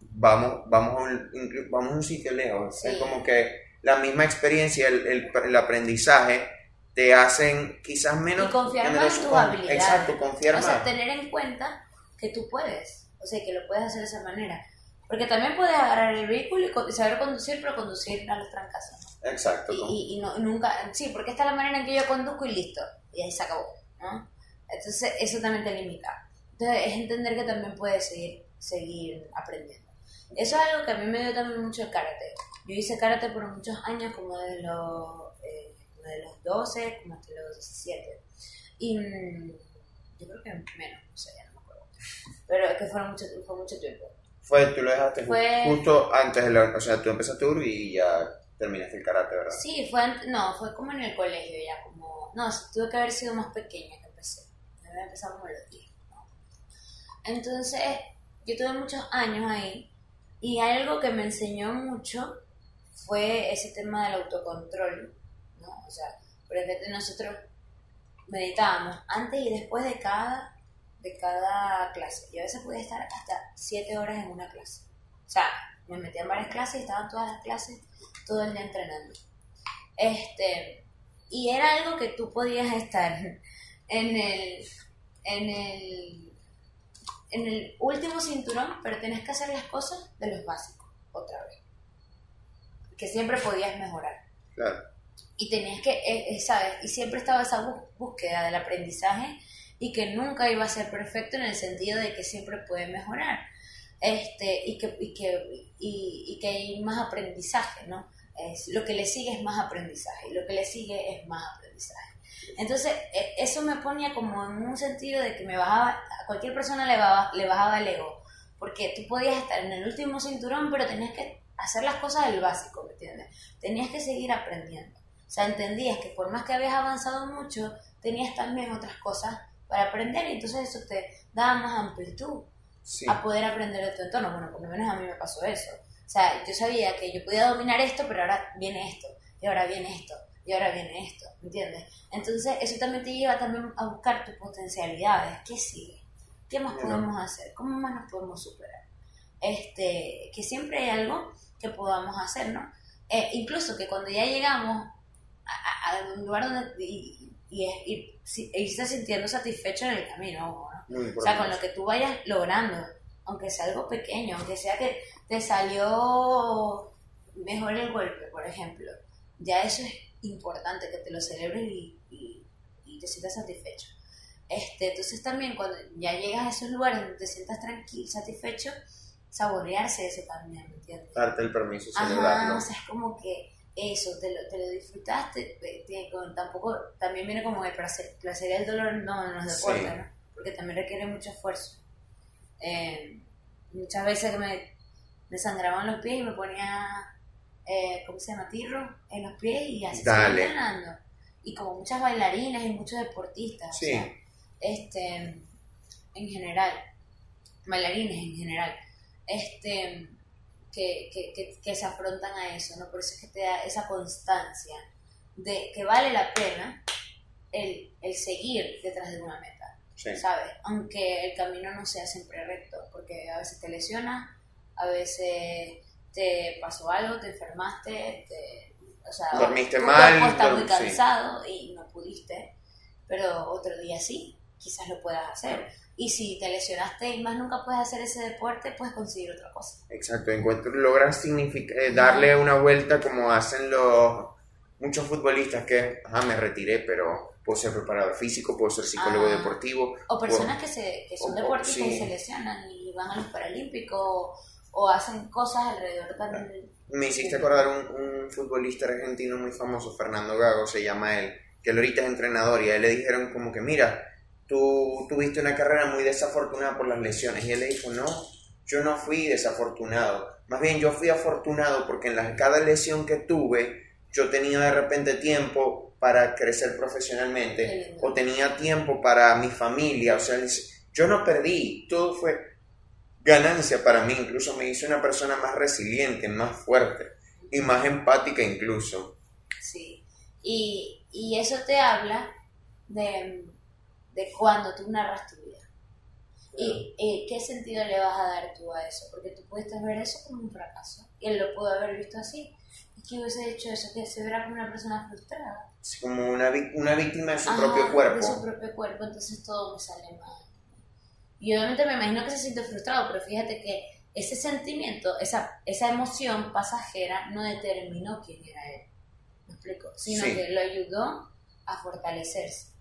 vamos, vamos, a, un, vamos a un sitio lejos. Es Sí. como que la misma experiencia, el, el- el aprendizaje, te hacen quizás menos... y confiar más en tus con- habilidades. Exacto, confiar o sea, más. tener en cuenta que tú puedes, o sea, que lo puedes hacer de esa manera. Porque también puedes agarrar el vehículo y saber conducir, pero conducir a los trancazos. ¿no? Exacto. Y, y, y no, nunca, sí, porque esta es la manera en que yo conduzco y listo, y ahí se acabó, ¿no? Entonces, eso también te limita. Entonces, es entender que también puedes seguir, seguir aprendiendo. Eso es algo que a mí me dio también mucho el karate. Yo hice karate por muchos años, como de los, eh, como de los 12, como hasta los 17. Y mm, yo creo que menos, no sé, ya no me acuerdo. Pero es que fueron mucho, fue mucho tiempo. Fue, tú lo dejaste Fue- justo antes de la... O sea, tú empezaste duro y ya terminaste el karate, ¿verdad? Sí, fue, no, fue como en el colegio ya, como, no, tuve que haber sido más pequeña que empecé, debe como a los 10, ¿no? Entonces, yo tuve muchos años ahí y algo que me enseñó mucho fue ese tema del autocontrol, ¿no? O sea, por ejemplo, nosotros meditábamos antes y después de cada, de cada clase, y a veces podía estar hasta 7 horas en una clase. O sea, me metía en varias clases y estaban todas las clases todo el día entrenando. Este, y era algo que tú podías estar en el, en el, en el último cinturón, pero tenías que hacer las cosas de los básicos, otra vez. Que siempre podías mejorar. Claro. Y tenías que, eh, eh, ¿sabes? Y siempre estaba esa bú- búsqueda del aprendizaje y que nunca iba a ser perfecto en el sentido de que siempre puede mejorar. Este, y que, y que, y, y que hay más aprendizaje, ¿no? Es, lo que le sigue es más aprendizaje, y lo que le sigue es más aprendizaje. Entonces, e- eso me ponía como en un sentido de que me bajaba, a cualquier persona le bajaba, le bajaba el ego, porque tú podías estar en el último cinturón, pero tenías que hacer las cosas del básico, ¿me entiendes? Tenías que seguir aprendiendo. O sea, entendías que por más que habías avanzado mucho, tenías también otras cosas para aprender y entonces eso te daba más amplitud. Sí. a poder aprender de tu entorno. Bueno, por lo menos a mí me pasó eso. O sea, yo sabía que yo podía dominar esto, pero ahora viene esto, y ahora viene esto, y ahora viene esto, ¿entiendes? Entonces, eso también te lleva también a buscar tus potencialidades. ¿Qué sigue? ¿Qué más Bueno. podemos hacer? ¿Cómo más nos podemos superar? Este, que siempre hay algo que podamos hacer, ¿no? Eh, incluso que cuando ya llegamos a, a- a un lugar donde y, y, y, y- irse sintiendo satisfecho en el camino, ¿no? Muy O sea, con lo que tú vayas logrando, aunque sea algo pequeño, aunque sea que te salió mejor el golpe, por ejemplo, ya eso es importante, que te lo celebres y, y- y te sientas satisfecho. Este, entonces también cuando ya llegas a esos lugares donde te sientas tranquilo, satisfecho, saborearse eso también, ¿me entiendes? Darte el permiso celebrarlo. o sea, es como que eso, te lo, te lo disfrutaste, te- te- con- tampoco, también viene como el placer, placer y el dolor, no, en los Sí. deportes, ¿no? Porque también requiere mucho esfuerzo. Eh, muchas veces que me, me sangraban los pies y me ponía, eh, ¿cómo se llama? Tirro en los pies y así Dale. entrenando. Y como muchas bailarinas y muchos deportistas, Sí. o sea, este, en general, bailarines en general, este, que, que, que, que se afrontan a eso, ¿no? Por eso es que te da esa constancia de que vale la pena el, el seguir detrás de una meta, Sí. ¿sabes? Aunque el camino no sea siempre recto, porque a veces te lesionas, a veces te pasó algo, te enfermaste, te, o sea, Dormiste mal, cuerpo está muy sí. cansado y no pudiste, pero otro día sí, quizás lo puedas hacer. Y si te lesionaste y más nunca puedes hacer ese deporte, puedes conseguir otra cosa. Exacto, encuentro, logras eh, darle una vuelta como hacen los muchos futbolistas que, ajá, me retiré, pero puedo ser preparador físico, puedo ser psicólogo Ah. deportivo. O personas que, se, que son o- deportistas sí. y se lesionan y van a los Paralímpicos o, o hacen cosas alrededor también. Me hiciste acordar un, un futbolista argentino muy famoso, Fernando Gago, se llama él, que él ahorita es entrenador y a él le dijeron como que, mira, tú tuviste una carrera muy desafortunada por las lesiones. Y él le dijo, no, yo no fui desafortunado. Más bien yo fui afortunado porque en la, cada lesión que tuve, yo tenía de repente tiempo para crecer profesionalmente o tenía tiempo para mi familia. O sea, yo no perdí, todo fue ganancia para mí. Incluso me hizo una persona más resiliente, más fuerte y más empática incluso. Sí. Y, y eso te habla de, de cuando tú narras tu vida. ¿Y eh, qué sentido le vas a dar tú a eso? Porque tú pudiste ver eso como un fracaso. Y él lo pudo haber visto así. ¿Y qué hubiese hecho eso? Que se verá como una persona frustrada. Es como una, una víctima de su Ajá, propio De cuerpo. su propio cuerpo, entonces todo me sale mal. Y obviamente me imagino que se siente frustrado, pero fíjate que ese sentimiento, esa, esa emoción pasajera no determinó quién era él. ¿Me explico? Sino Sí. que lo ayudó a fortalecerse.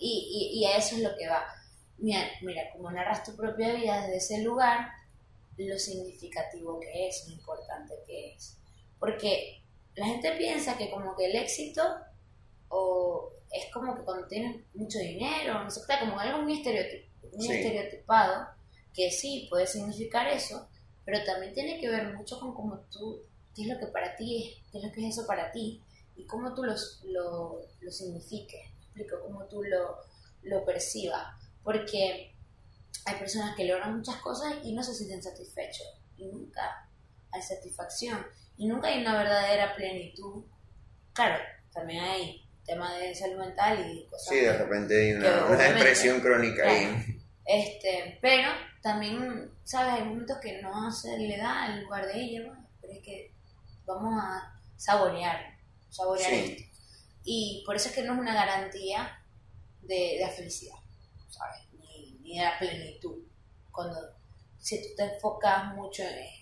Y, y, y a eso es lo que va. Mira, mira, como narras tu propia vida desde ese lugar, lo significativo que es, lo importante que es. Porque la gente piensa que como que el éxito o es como que cuando tienes mucho dinero, no sé, está como algo muy, estereotip- muy Sí. estereotipado, que sí puede significar eso, pero también tiene que ver mucho con cómo tú, qué es lo que para ti es, qué es lo que es eso para ti, y cómo tú los, lo, lo signifiques, ¿me explico, cómo tú lo, lo percibas, porque hay personas que logran muchas cosas y no se sienten satisfechos, y nunca hay satisfacción, y nunca hay una verdadera plenitud. Claro, también hay tema de salud mental y cosas Sí, de repente hay una, depresión crónica Claro. ahí. Este, pero también, ¿sabes? Hay momentos que no se le da el lugar de ella, pero es que vamos a saborear, saborear Sí. esto. Y por eso es que no es una garantía de, de la felicidad, ¿sabes? Ni, ni de la plenitud. Cuando, si tú te enfocas mucho en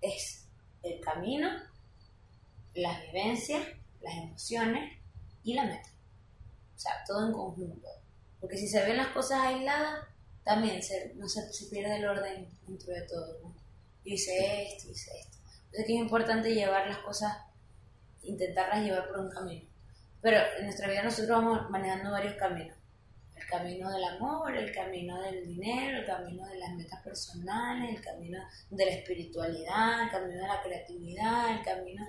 es el camino, las vivencias, las emociones y la meta. O sea, todo en conjunto. Porque si se ven las cosas aisladas, también se, no se, se pierde el orden dentro de todo. ¿no? Hice esto, hice esto. Entonces que es importante llevar las cosas, intentarlas llevar por un camino. Pero en nuestra vida nosotros vamos manejando varios caminos. El camino del amor, el camino del dinero, el camino de las metas personales, el camino de la espiritualidad, el camino de la creatividad, el camino...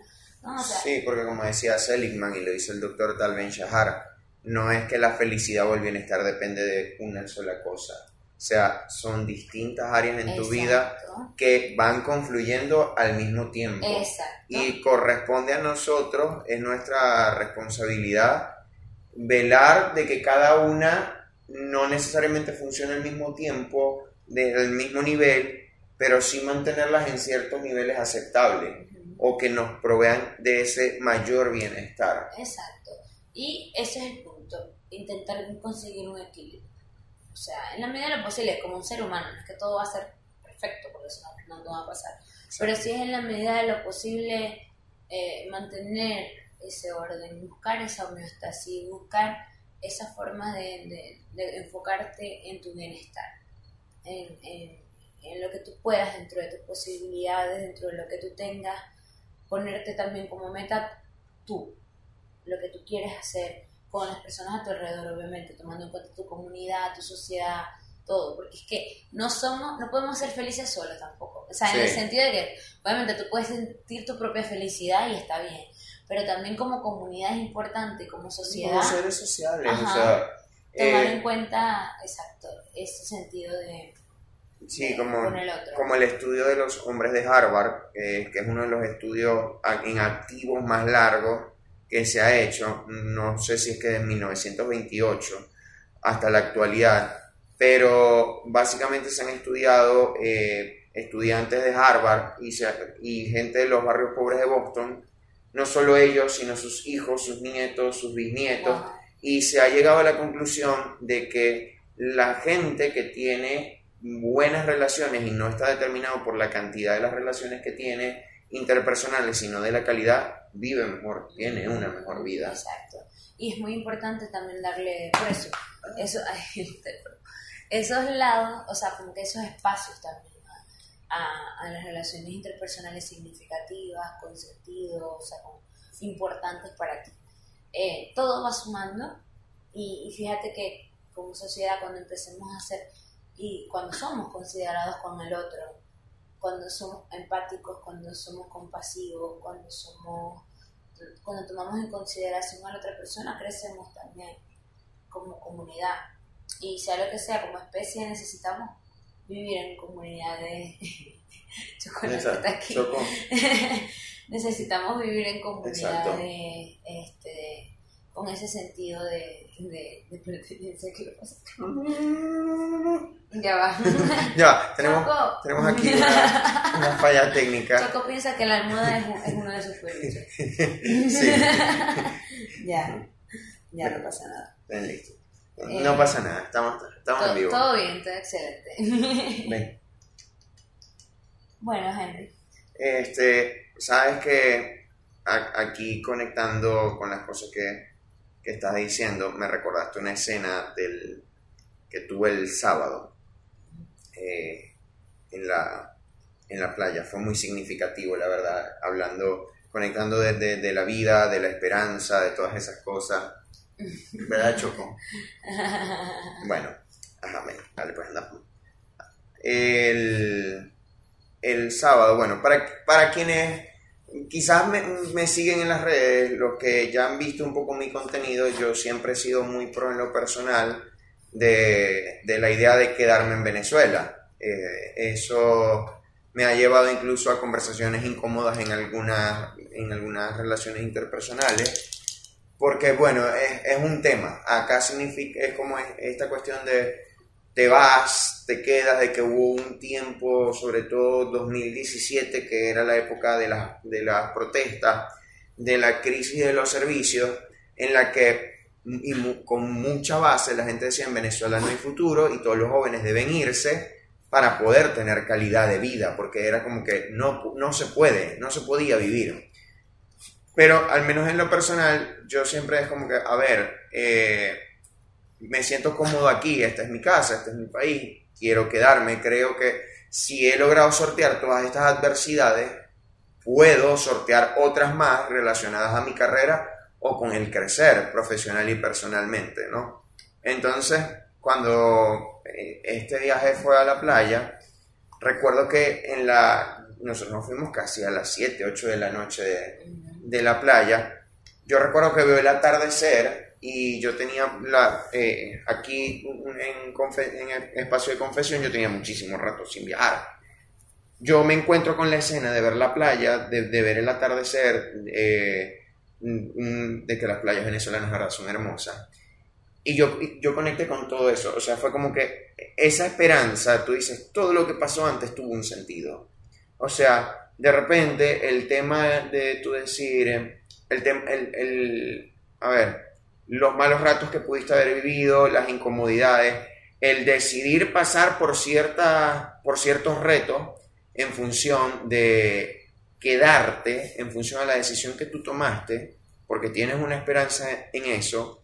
Sí, porque como decía Seligman y lo dice el doctor Tal Ben Shahar, no es que la felicidad o el bienestar depende de una sola cosa. O sea, son distintas áreas en tu vida que van confluyendo al mismo tiempo. Exacto. Y corresponde a nosotros, es nuestra responsabilidad, velar de que cada una no necesariamente funcione al mismo tiempo, del mismo nivel, pero sí mantenerlas en ciertos niveles aceptables o que nos provean de ese mayor bienestar. Exacto. Y ese es el punto, intentar conseguir un equilibrio. O sea, en la medida de lo posible, como un ser humano, no es que todo va a ser perfecto, porque eso no, no va a pasar. Pero sí es en la medida de lo posible eh, mantener ese orden, buscar esa homeostasis, buscar esa forma de, de- de enfocarte en tu bienestar, en, en- en lo que tú puedas dentro de tus posibilidades, dentro de lo que tú tengas, ponerte también como meta tú, lo que tú quieres hacer con las personas a tu alrededor, obviamente, tomando en cuenta tu comunidad, tu sociedad, todo, porque es que no somos, no podemos ser felices solos tampoco. O sea, en el sentido de que, obviamente, tú puedes sentir tu propia felicidad y está bien, pero también como comunidad es importante, como sociedad, Como seres sociales, o Ajá. sea, tomar eh, en cuenta, exacto, ese sentido de, sí, de- como, con el otro. como el estudio de los hombres de Harvard, eh, que es uno de los estudios en activos más largos que se ha hecho, no sé si es que de 1928 hasta la actualidad, pero básicamente se han estudiado eh, estudiantes de Harvard y, se- y gente de los barrios pobres de Boston, no solo ellos, sino sus hijos, sus nietos, sus bisnietos, Wow. y se ha llegado a la conclusión de que la gente que tiene buenas relaciones y no está determinado por la cantidad de las relaciones que tiene interpersonales, sino de la calidad, vive mejor, tiene una mejor vida. Exacto. Y es muy importante también darle, por eso, ay, esos lados, o sea, como que esos espacios también a, a- las relaciones interpersonales significativas, con sentido, o sea, importantes para ti. Eh, todo va sumando y, y fíjate que como sociedad cuando empecemos a hacer y cuando somos considerados con el otro, cuando somos empáticos, cuando somos compasivos, cuando somos cuando tomamos en consideración a la otra persona, crecemos también como comunidad. Y sea lo que sea, como especie necesitamos vivir en comunidades. Chocolate Exacto. está aquí. Necesitamos vivir en comunidades este, con ese sentido de, de, de pertenencia. ¿Qué le pasa? Ya va. Ya, tenemos, Choco. tenemos aquí una, una falla técnica. Choco piensa que la almohada es, es uno de sus peluches. Sí, ya, ya no pasa nada. listo. Eh, No pasa nada, estamos, estamos en vivo. todo bien, todo excelente. Ven. bueno, Henry. Este, sabes que aquí conectando con las cosas que, estás diciendo, me recordaste una escena del que tuve el sábado eh, en, la, en la playa. Fue muy significativo, la verdad, hablando, conectando desde de la vida, de la esperanza, de todas esas cosas. ¿Verdad, Choco? Bueno, ajá, ven, dale, pues anda. El, el sábado, bueno, para, para quienes quizás me, me siguen en las redes, los que ya han visto un poco mi contenido, yo siempre he sido muy pro en lo personal de, de la idea de quedarme en Venezuela. Eh, eso me ha llevado incluso a conversaciones incómodas en algunas, en algunas relaciones interpersonales. Porque, bueno, es, es un tema. Acá significa, es como es- esta cuestión de te vas, te quedas, de que hubo un tiempo, sobre todo 2017, que era la época de, las de las protestas, de la crisis de los servicios, en la que y con mucha base la gente decía en Venezuela no hay futuro y todos los jóvenes deben irse para poder tener calidad de vida, porque era como que no, no se puede, no se podía vivir. Pero al menos en lo personal, yo siempre es como que, a ver, eh, me siento cómodo aquí, esta es mi casa, este es mi país, quiero quedarme, creo que si he logrado sortear todas estas adversidades, puedo sortear otras más relacionadas a mi carrera o con el crecer profesional y personalmente, ¿no? Entonces, cuando eh, este viaje fue a la playa, recuerdo que en la, nosotros nos fuimos casi a las 7, 8 de la noche de, de la playa, yo recuerdo que veo el atardecer y yo tenía la, eh, aquí en, en, el espacio de confesión, yo tenía muchísimo rato sin viajar. Yo me encuentro con la escena de ver la playa, de, ver el atardecer, eh, de que las playas venezolanas son hermosas. Y yo, yo conecté con todo eso. O sea, fue como que esa esperanza, tú dices, todo lo que pasó antes tuvo un sentido. O sea, de repente el tema de tú decir, el, el, el, a ver, los malos ratos que pudiste haber vivido, las incomodidades, el decidir pasar por, cierta, por ciertos retos en función de quedarte, en función a la decisión que tú tomaste, porque tienes una esperanza en eso,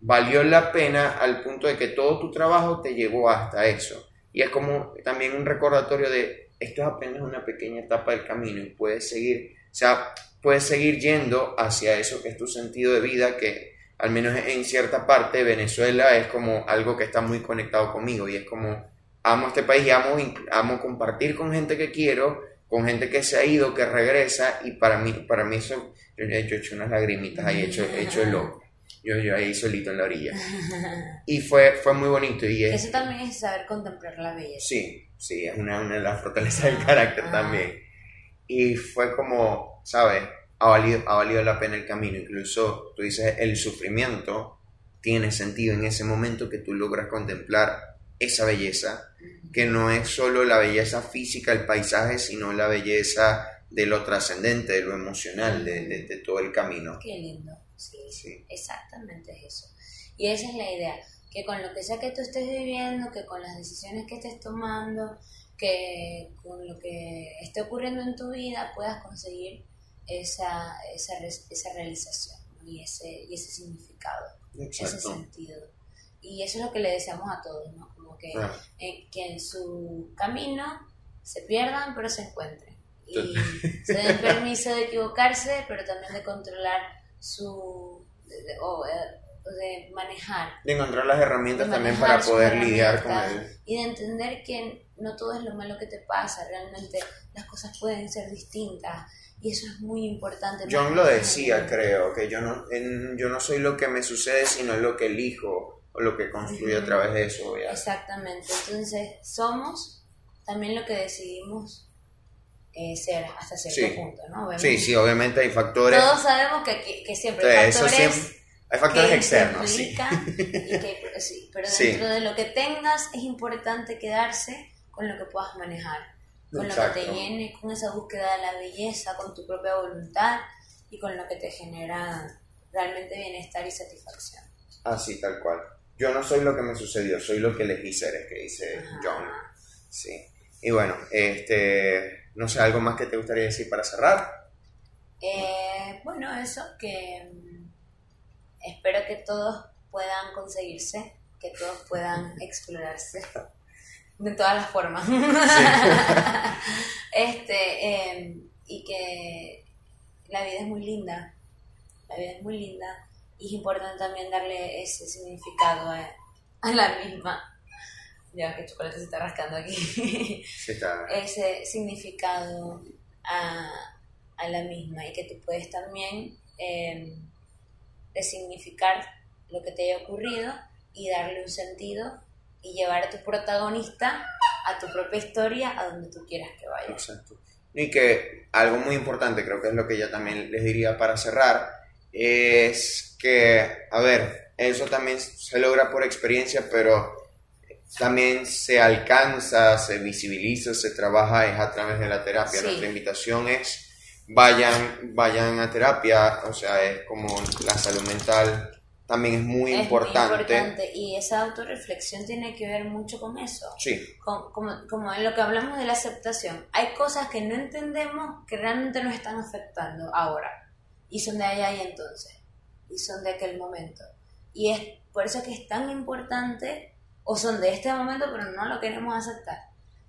valió la pena al punto de que todo tu trabajo te llevó hasta eso. Y es como también un recordatorio de esto es apenas una pequeña etapa del camino y puedes seguir, o sea, puedes seguir yendo hacia eso que es tu sentido de vida, que al menos en cierta parte Venezuela es como algo que está muy conectado conmigo y es como amo este país y amo, amo compartir con gente que quiero, con gente que se ha ido, que regresa y para mí, para mí eso, yo he hecho, unas lagrimitas ahí, he hecho, he hecho el loco. Yo, yo ahí solito en la orilla. Y fue, fue muy bonito. Y Eso también es saber contemplar la belleza. Sí, sí, es una, una de las fortalezas del carácter también. Y fue como, ¿sabes? Ha valido, ha valido la pena el camino. Incluso tú dices, el sufrimiento tiene sentido en ese momento que tú logras contemplar esa belleza, que no es solo la belleza física, el paisaje, sino la belleza de lo trascendente, de lo emocional, de, de, de todo el camino. Qué lindo. Sí, exactamente es eso. Y esa es la idea, que con lo que sea que tú estés viviendo, que con las decisiones que estés tomando, que con lo que esté ocurriendo en tu vida puedas conseguir esa, esa, esa realización y, ese, y ese significado, ese sentido. Y eso es lo que le deseamos a todos, ¿no? Como que, en, que en su camino se pierdan pero se encuentren. Y se den permiso de equivocarse, pero también de controlar su de, o, de manejar. De encontrar las herramientas también para poder lidiar con él. Y de entender que no todo es lo malo que te pasa, realmente las cosas pueden ser distintas. Y eso es muy importante. John lo decía, creo, que yo no, yo no soy lo que me sucede, sino lo que elijo o lo que construyo a través de eso. Exactamente. Entonces, somos también lo que decidimos eh, ser hasta cierto punto, ¿no? sí, sí, obviamente hay factores. Todos sabemos que, que, siempre hay factores. hay factores externos, sí. Pero dentro de lo que tengas es importante quedarse con lo que puedas manejar, con lo que te llene, con esa búsqueda de la belleza, con tu propia voluntad y con lo que te genera realmente bienestar y satisfacción. Así, tal cual. Yo no soy lo que me sucedió, soy lo que elegí ser, es que dice John. Sí. Y bueno, este no sé, ¿algo más que te gustaría decir para cerrar? Eh, bueno, eso, que mm, espero que todos puedan conseguirse, que todos puedan explorarse de todas las formas. este, em, y que la vida es muy linda, la vida es muy linda y es importante también darle ese significado a la misma. Ya que el chocolate se está rascando aquí, ese significado a, a, la misma y que tú puedes también eh, resignificar lo que te haya ocurrido y darle un sentido y llevar a tu protagonista a tu propia historia a donde tú quieras que vaya. Exacto. Y que algo muy importante, creo que es lo que yo también les diría para cerrar, es que, a ver, eso también se logra por experiencia, pero también se alcanza, se visibiliza, se trabaja es a través de la terapia. Nuestra invitación es vayan, vayan a terapia, o sea, es como la salud mental también es muy importante. Muy importante. Y esa autorreflexión tiene que ver mucho con eso. Sí. como, como en lo que hablamos de la aceptación. Hay cosas que no entendemos que realmente nos están afectando ahora. Y son de allá y entonces. Y son de aquel momento. Y es por eso que es tan importante o son de este momento, pero no lo queremos aceptar.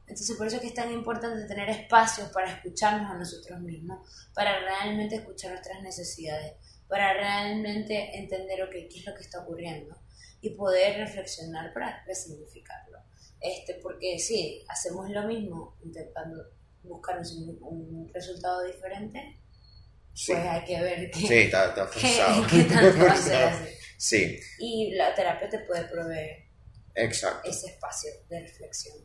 Entonces, por eso es que es tan importante tener espacios para escucharnos a nosotros mismos, para realmente escuchar nuestras necesidades, para realmente entender okay, qué es lo que está ocurriendo y poder reflexionar para resignificarlo. Este, porque sí, hacemos lo mismo intentando buscar un, resultado diferente, pues hay que ver qué, sí, está, está qué, qué tanto así. Sí, Y la terapia te puede proveer exacto. ese espacio de reflexión.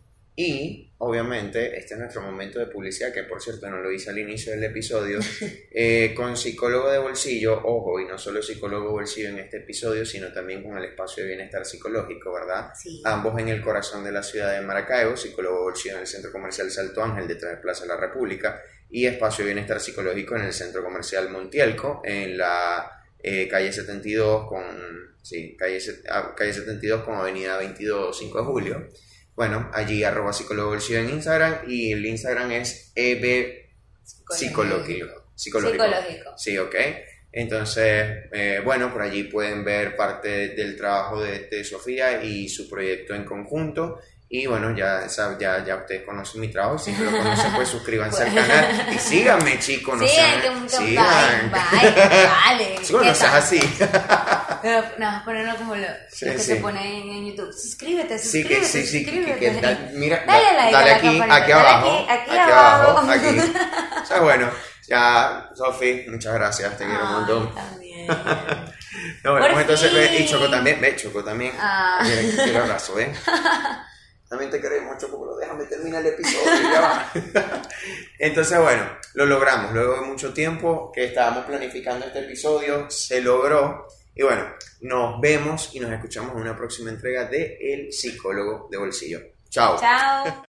Y obviamente este es nuestro momento de publicidad, que por cierto no lo hice al inicio del episodio, eh, con psicólogo de bolsillo, ojo, y no solo psicólogo de bolsillo en este episodio, sino también con el espacio de bienestar psicológico, ¿verdad? Sí. Ambos en el corazón de la ciudad de Maracaibo, psicólogo de bolsillo en el Centro Comercial Salto Ángel, detrás de Plaza de la República, y espacio de bienestar psicológico en el Centro Comercial Montielco, en la eh, calle 72 con, sí, calle, ah, calle 72 con avenida 22 5 de julio. Bueno, allí arroba psicólogo bolsillo en Instagram y el Instagram es eb psicológico. Psicológico. Psicológico. Sí, ok. Entonces, eh, bueno, por allí pueden ver parte del trabajo de, de Sofía y su proyecto en conjunto. Y bueno, ya, sab- ya, ya ustedes conocen mi trabajo. Si no lo conocen, pues suscríbanse al canal y síganme, chicos. No sí, sean- que sigan. bye, bye, así. Pero, Nada, ponerlo como lo, Sí, lo que sí. se pone en, en YouTube. Suscríbete, Sí, suscríbete, que sí, sí, que, que- suscríbete. que da- mira, Dale da- like dale a la aquí, aquí dale abajo, aquí, aquí aquí abajo, abajo. aquí. O sea, bueno, ya, Sofi, muchas gracias, te quiero un montón. también. No, bueno, pues entonces, ve, y. Choco también, ve, Choco también. Ah. Quiere abrazo, ¿eh? También te queremos, Choco, pero déjame terminar el episodio, ya va. Entonces, bueno, lo logramos. Luego de mucho tiempo que estábamos planificando este episodio, se logró. Y bueno, nos vemos y nos escuchamos en una próxima entrega de El Psicólogo de Bolsillo. Chao. Chao.